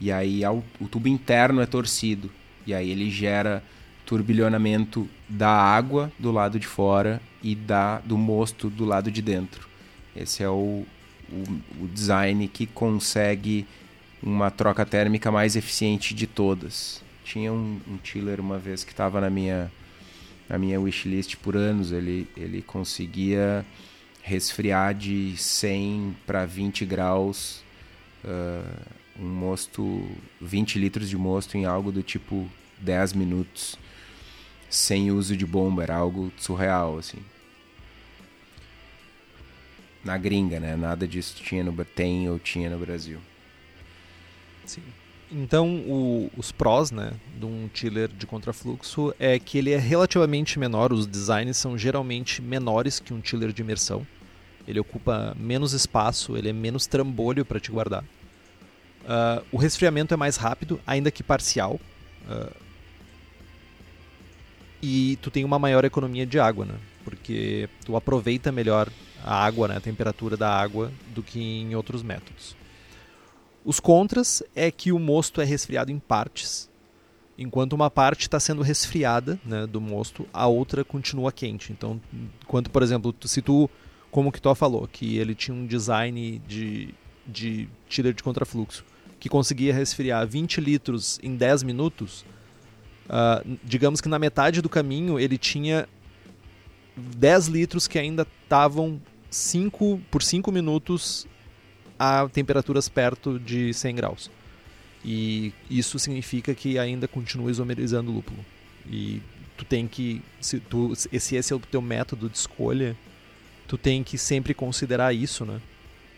E aí, o tubo interno é torcido. E aí, ele gera turbilhonamento da água do lado de fora e da do mosto do lado de dentro. Esse é o, o, o design que consegue uma troca térmica mais eficiente de todas. Tinha um, um chiller uma vez que estava na minha na minha wishlist por anos, ele ele conseguia resfriar de 100 para 20 graus uh, um mosto 20 litros de mosto em algo do tipo 10 minutos sem uso de bomba, era algo surreal assim na gringa, né? Nada disso tinha no tem ou tinha no Brasil. Sim. Então, o, os prós, né, de um chiller de contrafluxo é que ele é relativamente menor, os designs são geralmente menores que um chiller de imersão. Ele ocupa menos espaço, ele é menos trambolho para te guardar. Uh, o resfriamento é mais rápido, ainda que parcial. Uh, e tu tem uma maior economia de água, né? Porque tu aproveita melhor a água, né, a temperatura da água, do que em outros métodos. Os contras é que o mosto é resfriado em partes, enquanto uma parte está sendo resfriada né, do mosto, a outra continua quente. Então, enquanto, por exemplo, se tu, como que tu falou, que ele tinha um design de, de tira de contrafluxo, que conseguia resfriar 20 litros em 10 minutos, uh, digamos que na metade do caminho ele tinha 10 litros que ainda estavam cinco, por 5 minutos a temperaturas perto de 100 graus. E isso significa que ainda continua isomerizando o lúpulo. E tu tem que, se, tu, se esse é o teu método de escolha, tu tem que sempre considerar isso, né?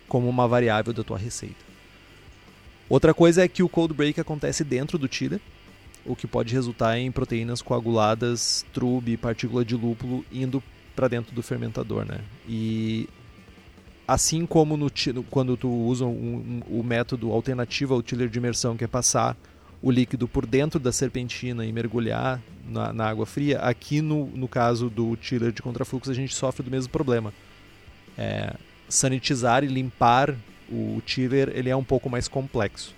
Como uma variável da tua receita. Outra coisa é que o cold break acontece dentro do tira, o que pode resultar em proteínas coaguladas, trube, partícula de lúpulo indo para dentro do fermentador, né? E assim como no, quando tu usa um, um, o método alternativo ao tiller de imersão, que é passar o líquido por dentro da serpentina e mergulhar na, na água fria, aqui no, no caso do tiller de contrafluxo a gente sofre do mesmo problema. É, sanitizar e limpar o tiller ele é um pouco mais complexo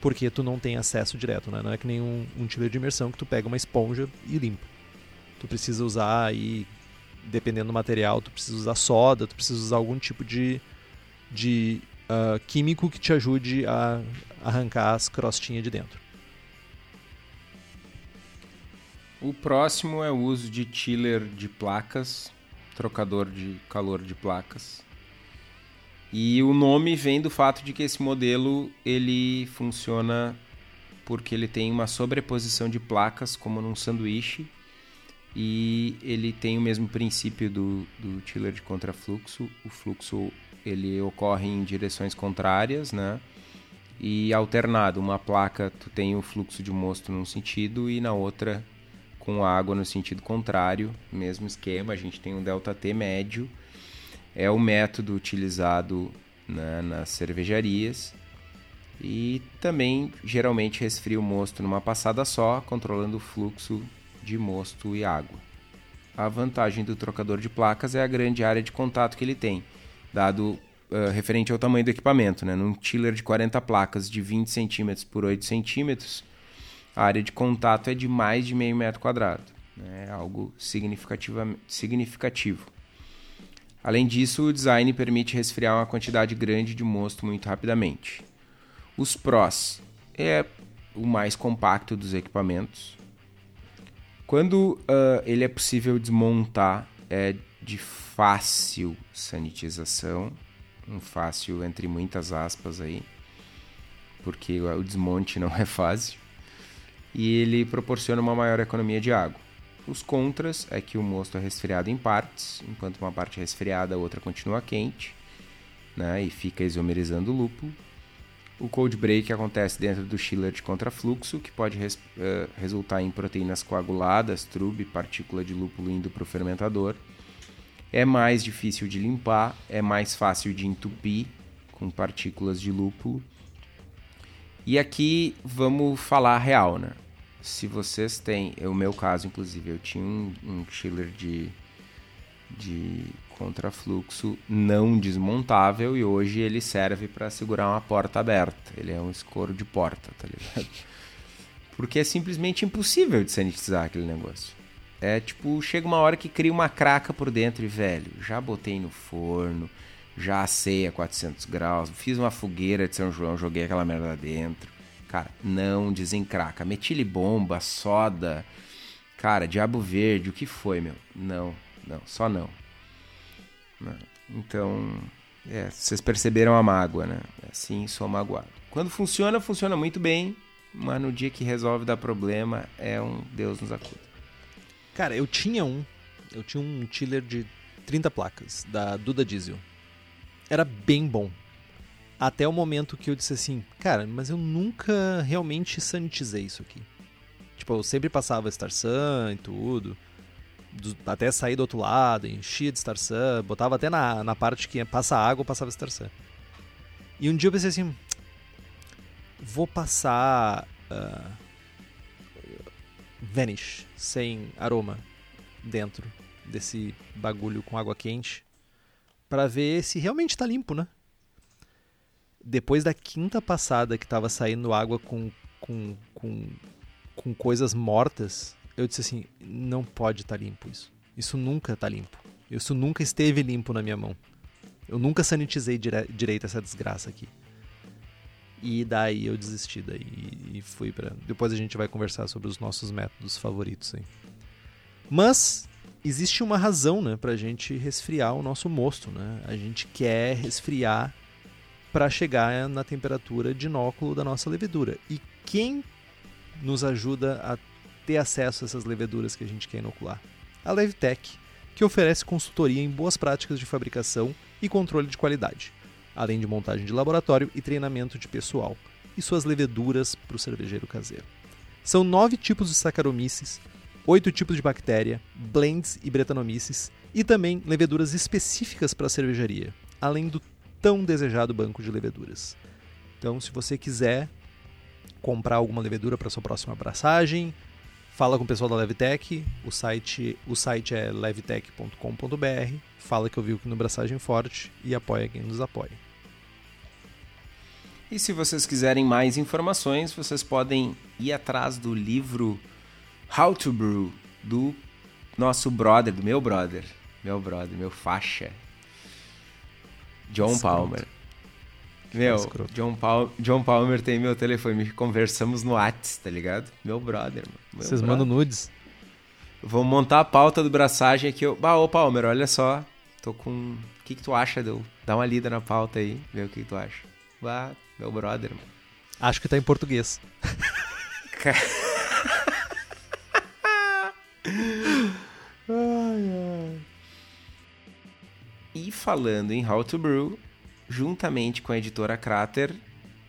porque tu não tem acesso direto, né? Não é que nem um, um tiller de imersão que tu pega uma esponja e limpa. Tu precisa usar aí dependendo do material, tu precisa usar soda, tu precisa usar algum tipo de, de uh, químico que te ajude a arrancar as crostinhas de dentro. O próximo é o uso de chiller de placas, trocador de calor de placas. E o nome vem do fato de que esse modelo ele funciona porque ele tem uma sobreposição de placas como num sanduíche e ele tem o mesmo princípio do, do tiller de contrafluxo. O fluxo ele ocorre em direções contrárias, né? E alternado, uma placa tu tem o fluxo de mosto num sentido e na outra com água no sentido contrário, mesmo esquema, a gente tem um delta T médio. É o método utilizado né, nas cervejarias e também geralmente resfria o mosto numa passada só, controlando o fluxo de mosto e água. A vantagem do trocador de placas é a grande área de contato que ele tem, dado uh, referente ao tamanho do equipamento. Né? Num chiller de 40 placas de 20 cm por 8 cm, a área de contato é de mais de meio metro quadrado. Né? É algo significativo. Além disso, o design permite resfriar uma quantidade grande de mosto muito rapidamente. Os prós é o mais compacto dos equipamentos, Quando uh, ele é possível desmontar, é de fácil sanitização, um fácil entre muitas aspas aí, porque o desmonte não é fácil, e ele proporciona uma maior economia de água. Os contras é que o mosto é resfriado em partes, enquanto uma parte é resfriada, a outra continua quente, né, e fica isomerizando o lúpulo. O cold break acontece dentro do chiller de contrafluxo, que pode res, uh, resultar em proteínas coaguladas, trube, partícula de lúpulo indo para o fermentador. É mais difícil de limpar, é mais fácil de entupir com partículas de lúpulo. E aqui vamos falar real, né? Se vocês têm, o meu caso inclusive, eu tinha um, um chiller de, de contrafluxo não desmontável e hoje ele serve para segurar uma porta aberta. Ele é um escoro de porta, tá ligado? Porque é simplesmente impossível de sanitizar aquele negócio. É tipo, chega uma hora que cria uma craca por dentro e, velho, já botei no forno, já assei a 400 graus, fiz uma fogueira de São João, joguei aquela merda dentro. Cara, não desencraca. Metile bomba, soda, cara, diabo verde, o que foi, meu? Não, não, só não. Né? Então, é, vocês perceberam a mágoa, né? Assim, sou magoado. Quando funciona, funciona muito bem, mas no dia que resolve dar problema, é um Deus nos acuda. Cara, eu tinha um, eu tinha um tiller de 30 placas, da Duda Diesel. Era bem bom. Até o momento que eu disse assim, cara, mas eu nunca realmente sanitizei isso aqui. Tipo, eu sempre passava Star Sun e tudo do, até sair do outro lado, enchia de Starsan, botava até na, na parte que passa água, passava Starsan. E um dia eu pensei assim, vou passar uh, Vanish sem aroma dentro desse bagulho com água quente para ver se realmente está limpo, né? Depois da quinta passada que tava saindo água com, com, com, com coisas mortas, eu disse assim: não pode estar tá limpo isso. Isso nunca está limpo. Isso nunca esteve limpo na minha mão. Eu nunca sanitizei dire direito essa desgraça aqui. E daí eu desisti daí e fui para. Depois a gente vai conversar sobre os nossos métodos favoritos aí. Mas existe uma razão, né, pra gente resfriar o nosso mosto, né? A gente quer resfriar para chegar na temperatura de inóculo da nossa levedura. E quem nos ajuda a ter acesso a essas leveduras que a gente quer inocular. A Levtech, que oferece consultoria em boas práticas de fabricação e controle de qualidade, além de montagem de laboratório e treinamento de pessoal, e suas leveduras para o cervejeiro caseiro. São nove tipos de Saccharomyces, oito tipos de bactéria, blends e bretanomices, e também leveduras específicas para a cervejaria, além do tão desejado banco de leveduras. Então, se você quiser comprar alguma levedura para sua próxima abraçagem, Fala com o pessoal da Levtech, o site, o site é levtech.com.br. Fala que eu vi aqui no Braçagem Forte e apoia quem nos apoia. E se vocês quiserem mais informações, vocês podem ir atrás do livro How to Brew do nosso brother, do meu brother, meu brother, meu faixa, John. Palmer. Meu, John, Paul, John Palmer tem meu telefone, conversamos no Whats, tá ligado? Meu brother, mano. Meu Vocês mandam nudes? Vou montar a pauta do braçagem aqui. Eu... Bah, ô Palmer, olha só. Tô com. O que, que tu acha, Deu? Dá uma lida na pauta aí, vê o que, que tu acha. Bah, meu brother, mano. Acho que tá em português. ai, ai. E falando em How to Brew, juntamente com a editora Crater.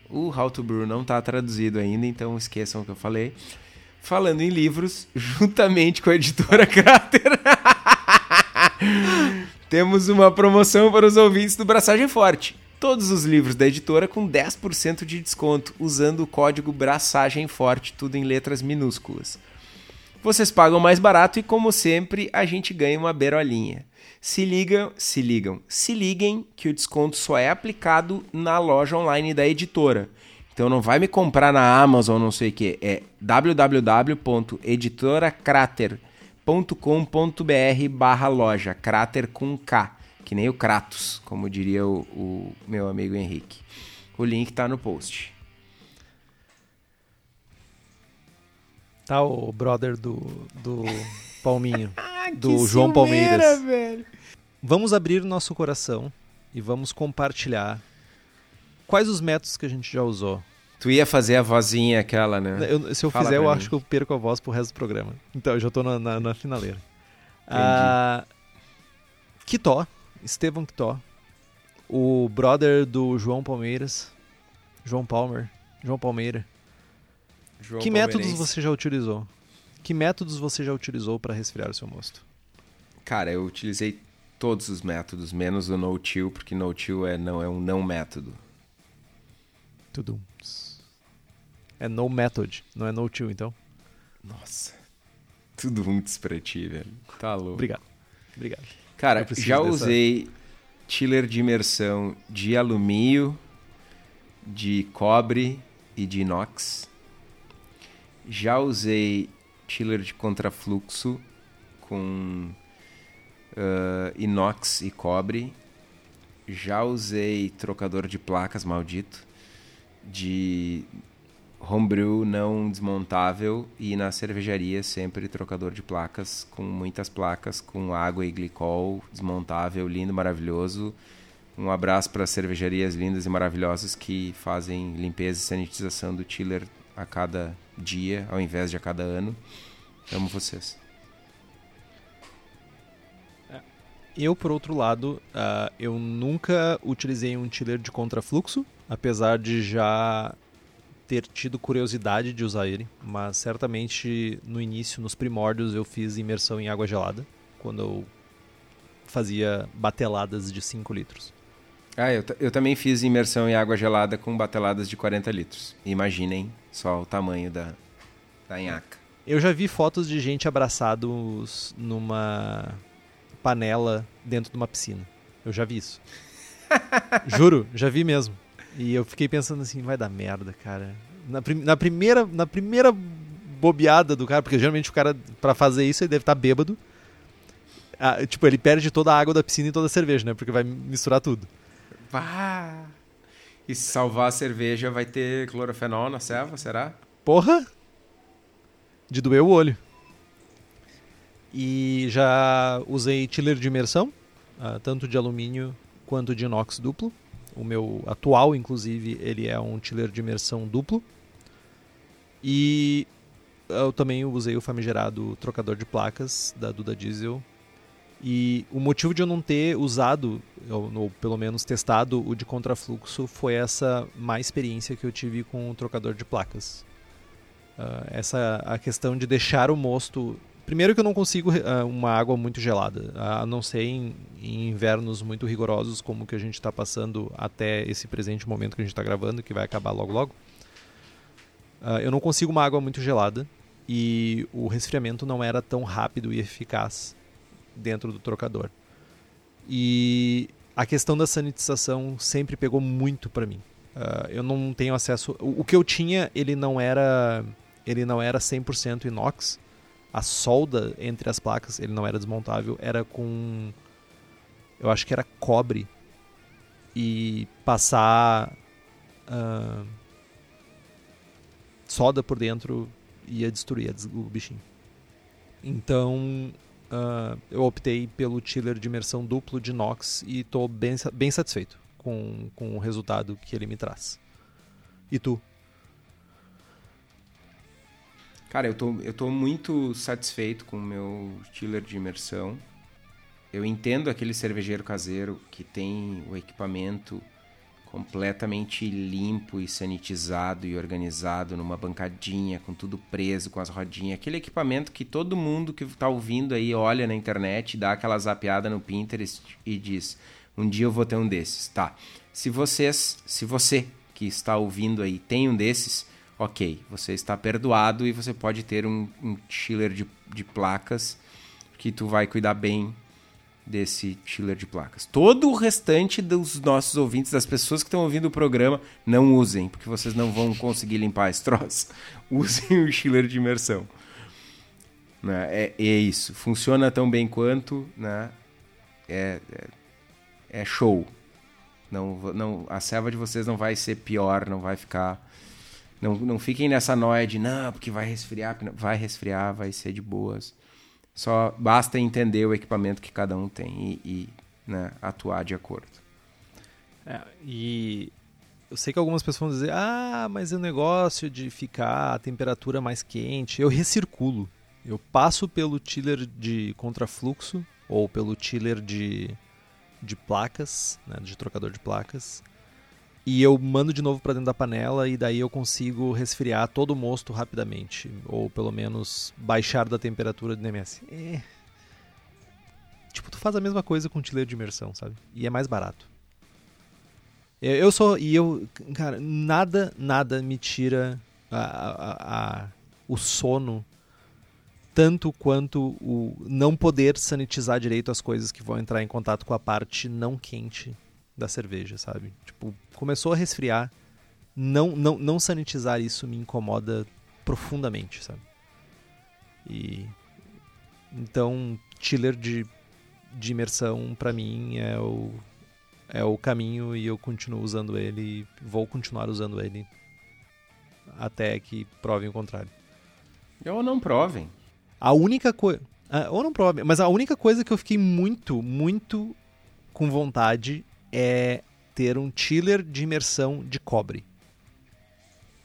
O How to Brew não está traduzido ainda, então esqueçam o que eu falei. Falando em livros, juntamente com a editora Crater, temos uma promoção para os ouvintes do Braçagem Forte. Todos os livros da editora com 10% de desconto, usando o código Braçagem Forte, tudo em letras minúsculas. Vocês pagam mais barato e, como sempre, a gente ganha uma berolinha. Se ligam, se ligam, se liguem que o desconto só é aplicado na loja online da editora. Então não vai me comprar na Amazon, não sei o que, é www.editoracrater.com.br barra loja, crater com K, que nem o Kratos, como diria o, o meu amigo Henrique. O link está no post. Tá, o brother do, do Palminho. Do que João ciumeira, Palmeiras. velho. Vamos abrir nosso coração e vamos compartilhar quais os métodos que a gente já usou. Tu ia fazer a vozinha aquela, né? Eu- se eu Fala fizer, eu pra acho mim. que eu perco a voz pro resto do programa. Então, eu já tô na, na, na finaleira. Ah, Quitó, Estevão Quitó, o brother do João Palmeiras, João Palmer, João Palmeira. João que métodos você já utilizou? Que métodos você já utilizou para resfriar o seu mosto? Cara, eu utilizei todos os métodos, menos o no-till, porque no-till é, não, é um não método. Tudo. É no method, não é no till, então. Nossa. Tudo muito pra ti, velho. Tá louco. Obrigado. Obrigado. Cara, já dessa- usei chiller de imersão de alumínio, de cobre e de inox. Já usei chiller de contrafluxo com ah, inox e cobre. Já usei trocador de placas maldito de homebrew não desmontável e na cervejaria sempre trocador de placas com muitas placas com água e glicol desmontável lindo maravilhoso um abraço para as cervejarias lindas e maravilhosas que fazem limpeza e sanitização do chiller a cada dia ao invés de a cada ano amo vocês Eu, por outro lado, ah, eu nunca utilizei um chiller de contrafluxo, apesar de já ter tido curiosidade de usar ele, mas certamente no início, nos primórdios, eu fiz imersão em água gelada, quando eu fazia bateladas de 5 litros. Ah eu, eu também fiz imersão em água gelada com bateladas de 40 litros imaginem só o tamanho da da nhaca Eu já vi fotos de gente abraçados numa panela dentro de uma piscina. Eu já vi isso. Juro, já vi mesmo. E eu fiquei pensando assim, vai dar merda, cara. Na, prim- na primeira, na primeira bobeada do cara, porque geralmente o cara, pra fazer isso, ele deve estar bêbado. Ah, tipo, ele perde toda a água da piscina e toda a cerveja, né? Porque vai misturar tudo. Bah! E se salvar a cerveja, vai ter clorofenol na selva, será? Porra! De doer o olho. E já usei chiller de imersão, ah, tanto de alumínio quanto de inox duplo. O meu atual, inclusive, ele é um chiller de imersão duplo. E eu também usei o famigerado trocador de placas da Duda Diesel. E o motivo de eu não ter usado, ou, ou pelo menos testado o de contrafluxo, foi essa má experiência que eu tive com o trocador de placas. Ah, essa a questão de deixar o mosto. Primeiro que eu não consigo ah, uma água muito gelada, a não ser em, em invernos muito rigorosos como o que a gente está passando até esse presente momento que a gente está gravando, que vai acabar logo logo. Ah, eu não consigo uma água muito gelada e o resfriamento não era tão rápido e eficaz dentro do trocador. E a questão da sanitização sempre pegou muito para mim. Ah, eu não tenho acesso. O, o que eu tinha, ele não era, ele não era 100% inox. A solda entre as placas, ele não era desmontável, era com eu acho que era cobre e passar ah, soda por dentro ia destruir o bichinho. Então ah, eu optei pelo chiller de imersão duplo de inox e estou bem, bem satisfeito com, com o resultado que ele me traz. E tu? Cara, eu tô, eu tô muito satisfeito com o meu chiller de imersão. Eu entendo aquele cervejeiro caseiro que tem o equipamento completamente limpo e sanitizado e organizado numa bancadinha, com tudo preso, com as rodinhas. Aquele equipamento que todo mundo que tá ouvindo aí olha na internet, dá aquela zapeada no Pinterest e diz: "Um dia eu vou ter um desses". Tá. Se vocês, se você que está ouvindo aí tem um desses, ok, você está perdoado e você pode ter um, um chiller de, de placas que tu vai cuidar bem desse chiller de placas. Todo o restante dos nossos ouvintes, das pessoas que estão ouvindo o programa, não usem, porque vocês não vão conseguir limpar esse troço. Usem o chiller de imersão. Né? É, é isso. Funciona tão bem quanto, né? É, é, é show. Não, não, a serva de vocês não vai ser pior, não vai ficar Não, não fiquem nessa noia de, não, porque vai resfriar. Vai resfriar, vai ser de boas. Só basta entender o equipamento que cada um tem e, e né, atuar de acordo. É, e eu sei que algumas pessoas vão dizer, ah, mas o negócio de ficar a temperatura mais quente, eu recirculo. Eu passo pelo chiller de contrafluxo ou pelo chiller de, de placas, né, de trocador de placas, e eu mando de novo para dentro da panela e daí eu consigo resfriar todo o mosto rapidamente, ou pelo menos baixar da temperatura do NMS. É... Tipo, tu faz a mesma coisa com chiller de imersão, sabe? E é mais barato. Eu sou. E eu. Cara, nada, nada me tira a, a, a, o sono tanto quanto o não poder sanitizar direito as coisas que vão entrar em contato com a parte não quente da cerveja, sabe? Começou a resfriar, não, não, não sanitizar isso me incomoda profundamente, sabe? E então, chiller de, de imersão para mim é o é o caminho e eu continuo usando ele vou continuar usando ele até que provem o contrário. Ou não provem. A única coisa. Ou não provem, mas a única coisa que eu fiquei muito, muito com vontade é ter um chiller de imersão de cobre.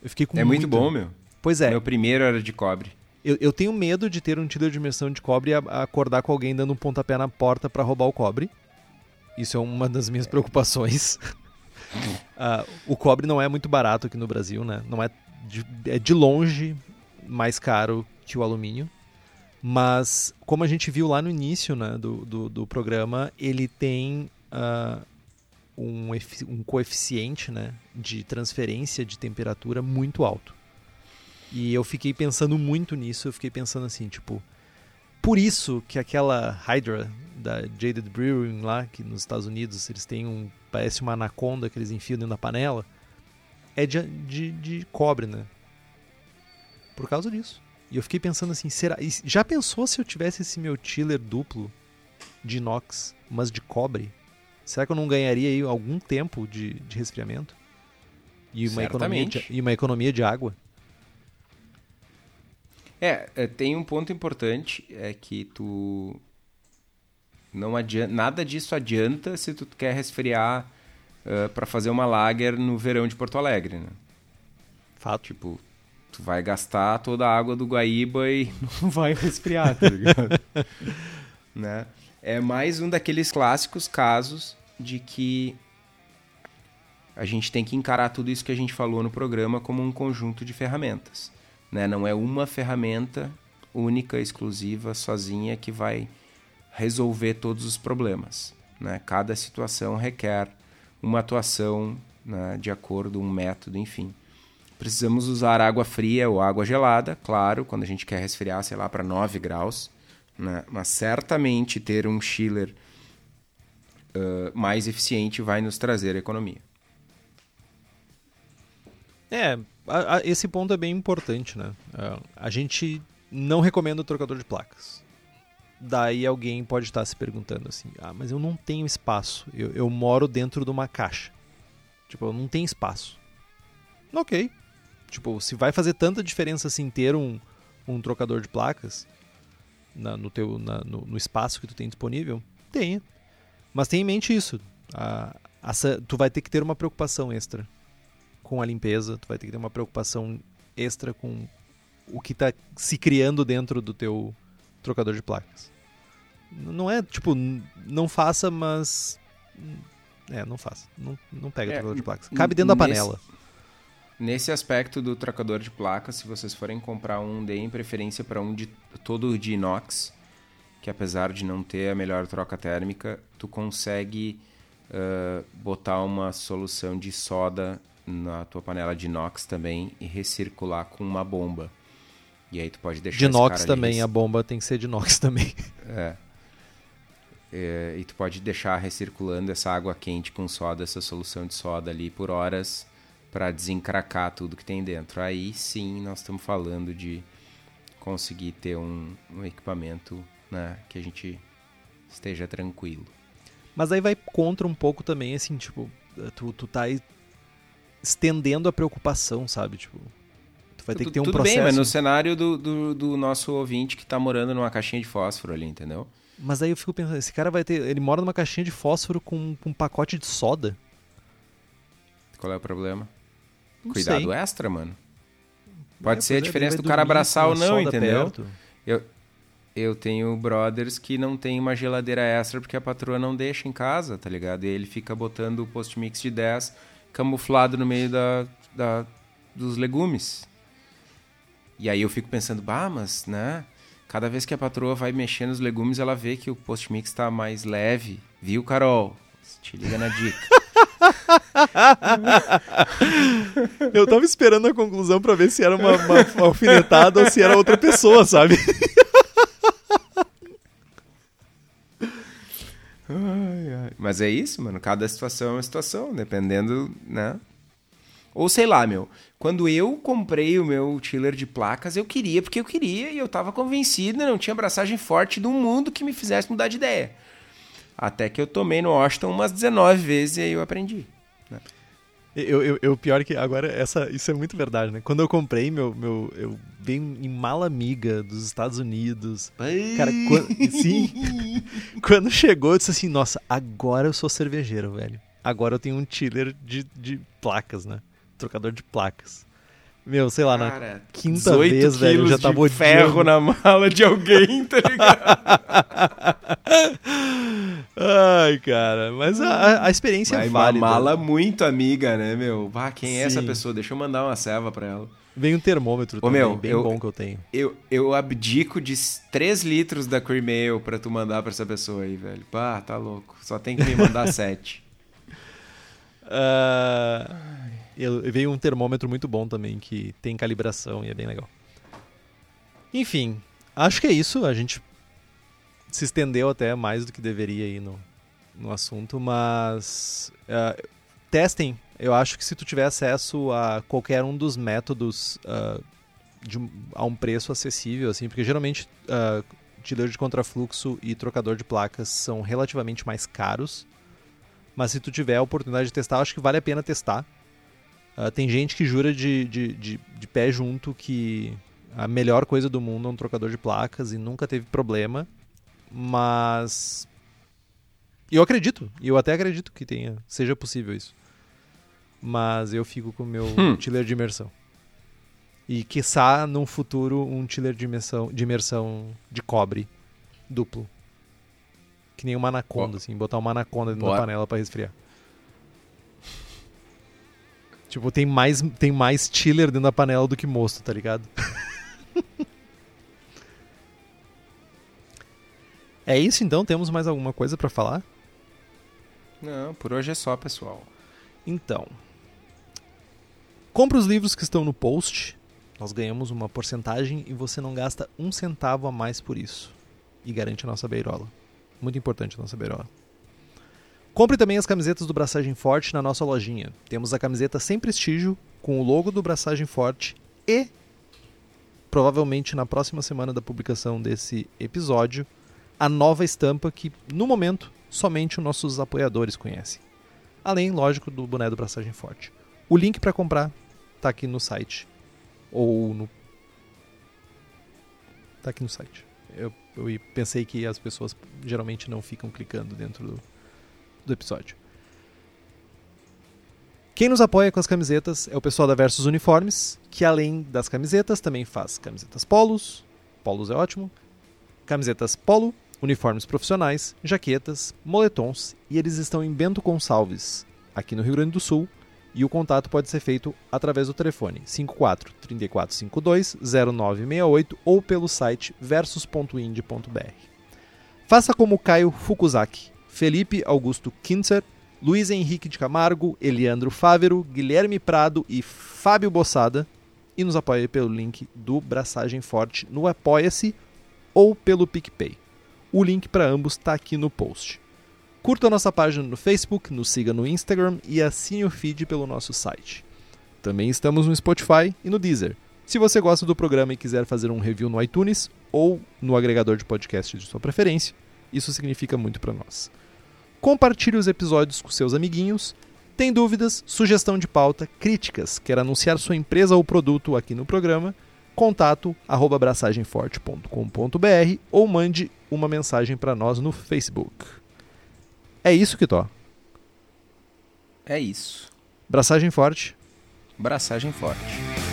Eu fiquei com É muito, muito bom, meu. Pois é. Meu primeiro era de cobre. Eu, eu tenho medo de ter um chiller de imersão de cobre e acordar com alguém dando um pontapé na porta para roubar o cobre. Isso é uma das minhas preocupações. uh, o cobre não é muito barato aqui no Brasil, né? Não é de, é de longe mais caro que o alumínio. Mas, como a gente viu lá no início né, do, do, do programa, ele tem uh, um, um coeficiente né, de transferência de temperatura muito alto. E eu fiquei pensando muito nisso, eu fiquei pensando assim, tipo, por isso que aquela Hydra da Jaded Brewing lá, que nos Estados Unidos eles têm um, parece uma anaconda que eles enfiam dentro da panela, é de, de, de cobre, né? Por causa disso. E eu fiquei pensando assim, será, já pensou se eu tivesse esse meu chiller duplo de inox, mas de cobre? Será que eu não ganharia aí algum tempo de, de resfriamento? E uma, economia de, e uma economia de água? É, é, tem um ponto importante, é que tu não adianta, nada disso adianta se tu quer resfriar uh, para fazer uma lager no verão de Porto Alegre, né? Fato. Tipo, tu vai gastar toda a água do Guaíba e não vai resfriar, tá ligado? né? É mais um daqueles clássicos casos de que a gente tem que encarar tudo isso que a gente falou no programa como um conjunto de ferramentas. Né? Não é uma ferramenta única, exclusiva, sozinha que vai resolver todos os problemas. Né? Cada situação requer uma atuação né, de acordo, um método, enfim. Precisamos usar água fria ou água gelada, claro, quando a gente quer resfriar, sei lá, para 9 graus. Né? Mas certamente ter um chiller uh, mais eficiente vai nos trazer economia. É, a, a, esse ponto é bem importante, né? Uh, a gente não recomenda o trocador de placas. Daí alguém pode estar se perguntando assim: ah, mas eu não tenho espaço. Eu, eu moro dentro de uma caixa. Tipo, eu não tenho espaço. Ok. Tipo, se vai fazer tanta diferença assim ter um, um trocador de placas na, no, teu, na, no, no, espaço que tu tem disponível, tenha. Mas tenha em mente isso. A, a, tu vai ter que ter uma preocupação extra com a limpeza, tu vai ter que ter uma preocupação extra com o que está se criando dentro do teu trocador de placas. Não é tipo, não faça, mas. É, não faça. Não, não pega é, trocador de placas. Cabe dentro da panela. Nesse aspecto do trocador de placas, se vocês forem comprar um, deem preferência para um de todo de inox, que apesar de não ter a melhor troca térmica, tu consegue uh, botar uma solução de soda na tua panela de inox também e recircular com uma bomba. E aí tu pode deixar De inox também, a bomba tem que ser de inox também. É. é. E tu pode deixar recirculando essa água quente com soda, essa solução de soda ali por horas para desencracar tudo que tem dentro. Aí sim nós estamos falando de conseguir ter um, um equipamento né, que a gente esteja tranquilo. Mas aí vai contra um pouco também, assim, tipo, tu, tu tá estendendo a preocupação, sabe? Tipo, Tu vai ter que ter um Tudo processo. bem, mas no cenário do, do, do nosso ouvinte que tá morando numa caixinha de fósforo ali, entendeu? Mas aí eu fico pensando, esse cara vai ter. Ele mora numa caixinha de fósforo com, com um pacote de soda. Qual é o problema? Não Cuidado sei. extra, mano. Pode É, ser a diferença do cara abraçar ou não, entendeu? Eu, eu tenho brothers que não tem uma geladeira extra porque a patroa não deixa em casa, tá ligado? E ele fica botando o post-mix de 10 camuflado no meio da, da- dos legumes. E aí eu fico pensando, bah, mas, né? Cada vez que a patroa vai mexer nos legumes, ela vê que o post-mix tá mais leve. Viu, Carol? Te liga na dica. Eu tava esperando a conclusão pra ver se era uma, uma, alfinetada ou se era outra pessoa, sabe? Mas é isso, mano. Cada situação é uma situação, dependendo, né? Ou sei lá, meu. Quando eu comprei o meu tiller de placas, eu queria porque eu queria e eu tava convencido, não tinha abraçagem forte do mundo que me fizesse mudar de ideia. Até que eu tomei no Washington umas 19 vezes e aí eu aprendi. Eu, eu, eu- pior que agora, essa, isso é muito verdade, né? Quando eu comprei meu. meu eu venho em mala amiga dos Estados Unidos. Cara, quando, sim. quando chegou, eu disse assim, nossa, agora eu sou cervejeiro, velho. Agora eu tenho um chiller de, de placas, né? Trocador de placas. Meu, sei lá, na Cara, quinta 18 vez, velho, eu já quilos tava de ferro odiando. na mala de alguém, tá ligado? Ai, cara, mas a, a experiência Vai é uma válida. mala muito amiga, né, meu? Ah, quem é essa Sim. pessoa? Deixa eu mandar uma ceva pra ela. Vem um termômetro Ô, também, meu, bem eu- bom que eu tenho. Eu, eu abdico de 3 litros da Cream Ale pra tu mandar pra essa pessoa aí, velho. Pá, tá louco. Só tem que me mandar 7. Ah, eu- veio um termômetro muito bom também, que tem calibração e é bem legal. Enfim, acho que é isso. A gente se estendeu até mais do que deveria aí no, no assunto, mas ah, testem. Eu acho que se tu tiver acesso a qualquer um dos métodos ah, de a um preço acessível, assim, porque geralmente uh, tiller de contrafluxo e trocador de placas são relativamente mais caros. Mas se tu tiver a oportunidade de testar, acho que vale a pena testar. Ah, tem gente que jura de, de, de, de pé junto que a melhor coisa do mundo é um trocador de placas e nunca teve problema. Mas. Eu acredito, e eu até acredito que tenha, seja possível isso. Mas eu fico com o meu Hum. tiller de imersão. E quiçá num futuro um tiller de imersão de, imersão de cobre duplo. Que nem uma anaconda, Ó. assim, botar uma anaconda dentro da Bora. panela pra resfriar. Tipo, tem mais, tem mais chiller dentro da panela do que mosto, tá ligado? é isso então? Temos mais alguma coisa pra falar? Não, por hoje é só, pessoal. Então, compre os livros que estão no post. Nós ganhamos uma porcentagem e você não gasta um centavo a mais por isso. E garante a nossa beirola. Muito importante a nossa beirola. Compre também as camisetas do Braçagem Forte na nossa lojinha. Temos a camiseta sem prestígio, com o logo do Braçagem Forte e, provavelmente na próxima semana da publicação desse episódio, a nova estampa que, no momento, somente os nossos apoiadores conhecem. Além, lógico, do boné do Braçagem Forte. O link para comprar tá aqui no site. Ou no. Tá aqui no site. Eu, eu pensei que as pessoas geralmente não ficam clicando dentro do, do episódio. Quem nos apoia com as camisetas é o pessoal da Versus Uniformes, que além das camisetas também faz camisetas polos, polos é ótimo, camisetas polo, uniformes profissionais, jaquetas, moletons e eles estão em Bento Gonçalves, aqui no Rio Grande do Sul, e o contato pode ser feito através do telefone 54 3452 0968 ou pelo site versus.ind.br. Faça como Caio Fukuzaki, Felipe Augusto Kintzer, Luiz Henrique de Camargo, Eliandro Fávero, Guilherme Prado e Fábio Bossada e nos apoie pelo link do Braçagem Forte no Apoia-se ou pelo PicPay. O link para ambos está aqui no post. Curta a nossa página no Facebook, nos siga no Instagram e assine o feed pelo nosso site. Também estamos no Spotify e no Deezer. Se você gosta do programa e quiser fazer um review no iTunes ou no agregador de podcast de sua preferência, isso significa muito para nós. Compartilhe os episódios com seus amiguinhos Tem dúvidas, sugestão de pauta, críticas, quer anunciar sua empresa ou produto aqui no programa? Contato arroba abraçagemforte.com.br ou mande uma mensagem para nós no Facebook. É isso que tó. É isso. Braçagem forte. Braçagem forte.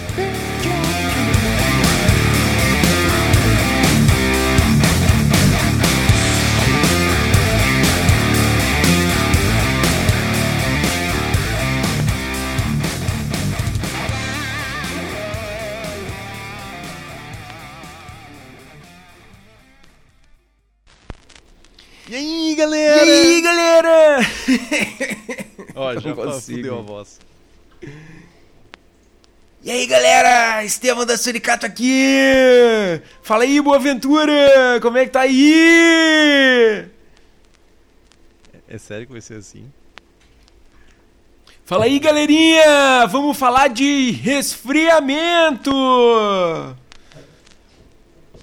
E aí, galera? E aí, galera? Ó, já consigo. fudeu a voz. E aí, galera? Estevão da Suricato aqui! Fala aí, Boa Ventura! Como é que tá aí? É sério que vai ser assim? Fala aí, galerinha! Vamos falar de resfriamento!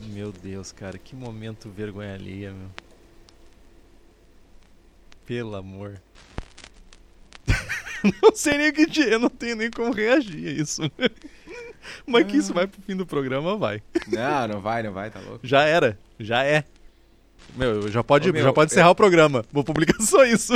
Meu Deus, cara, que momento vergonha alheia, meu. Pelo amor. não sei nem o que dizer, eu não tenho nem como reagir a isso. Mas que isso vai pro fim do programa, vai. Não, não vai, não vai, tá louco. Já era, já é. Meu, já pode, Ô, meu, já pode eu- encerrar o programa. Vou publicar só isso.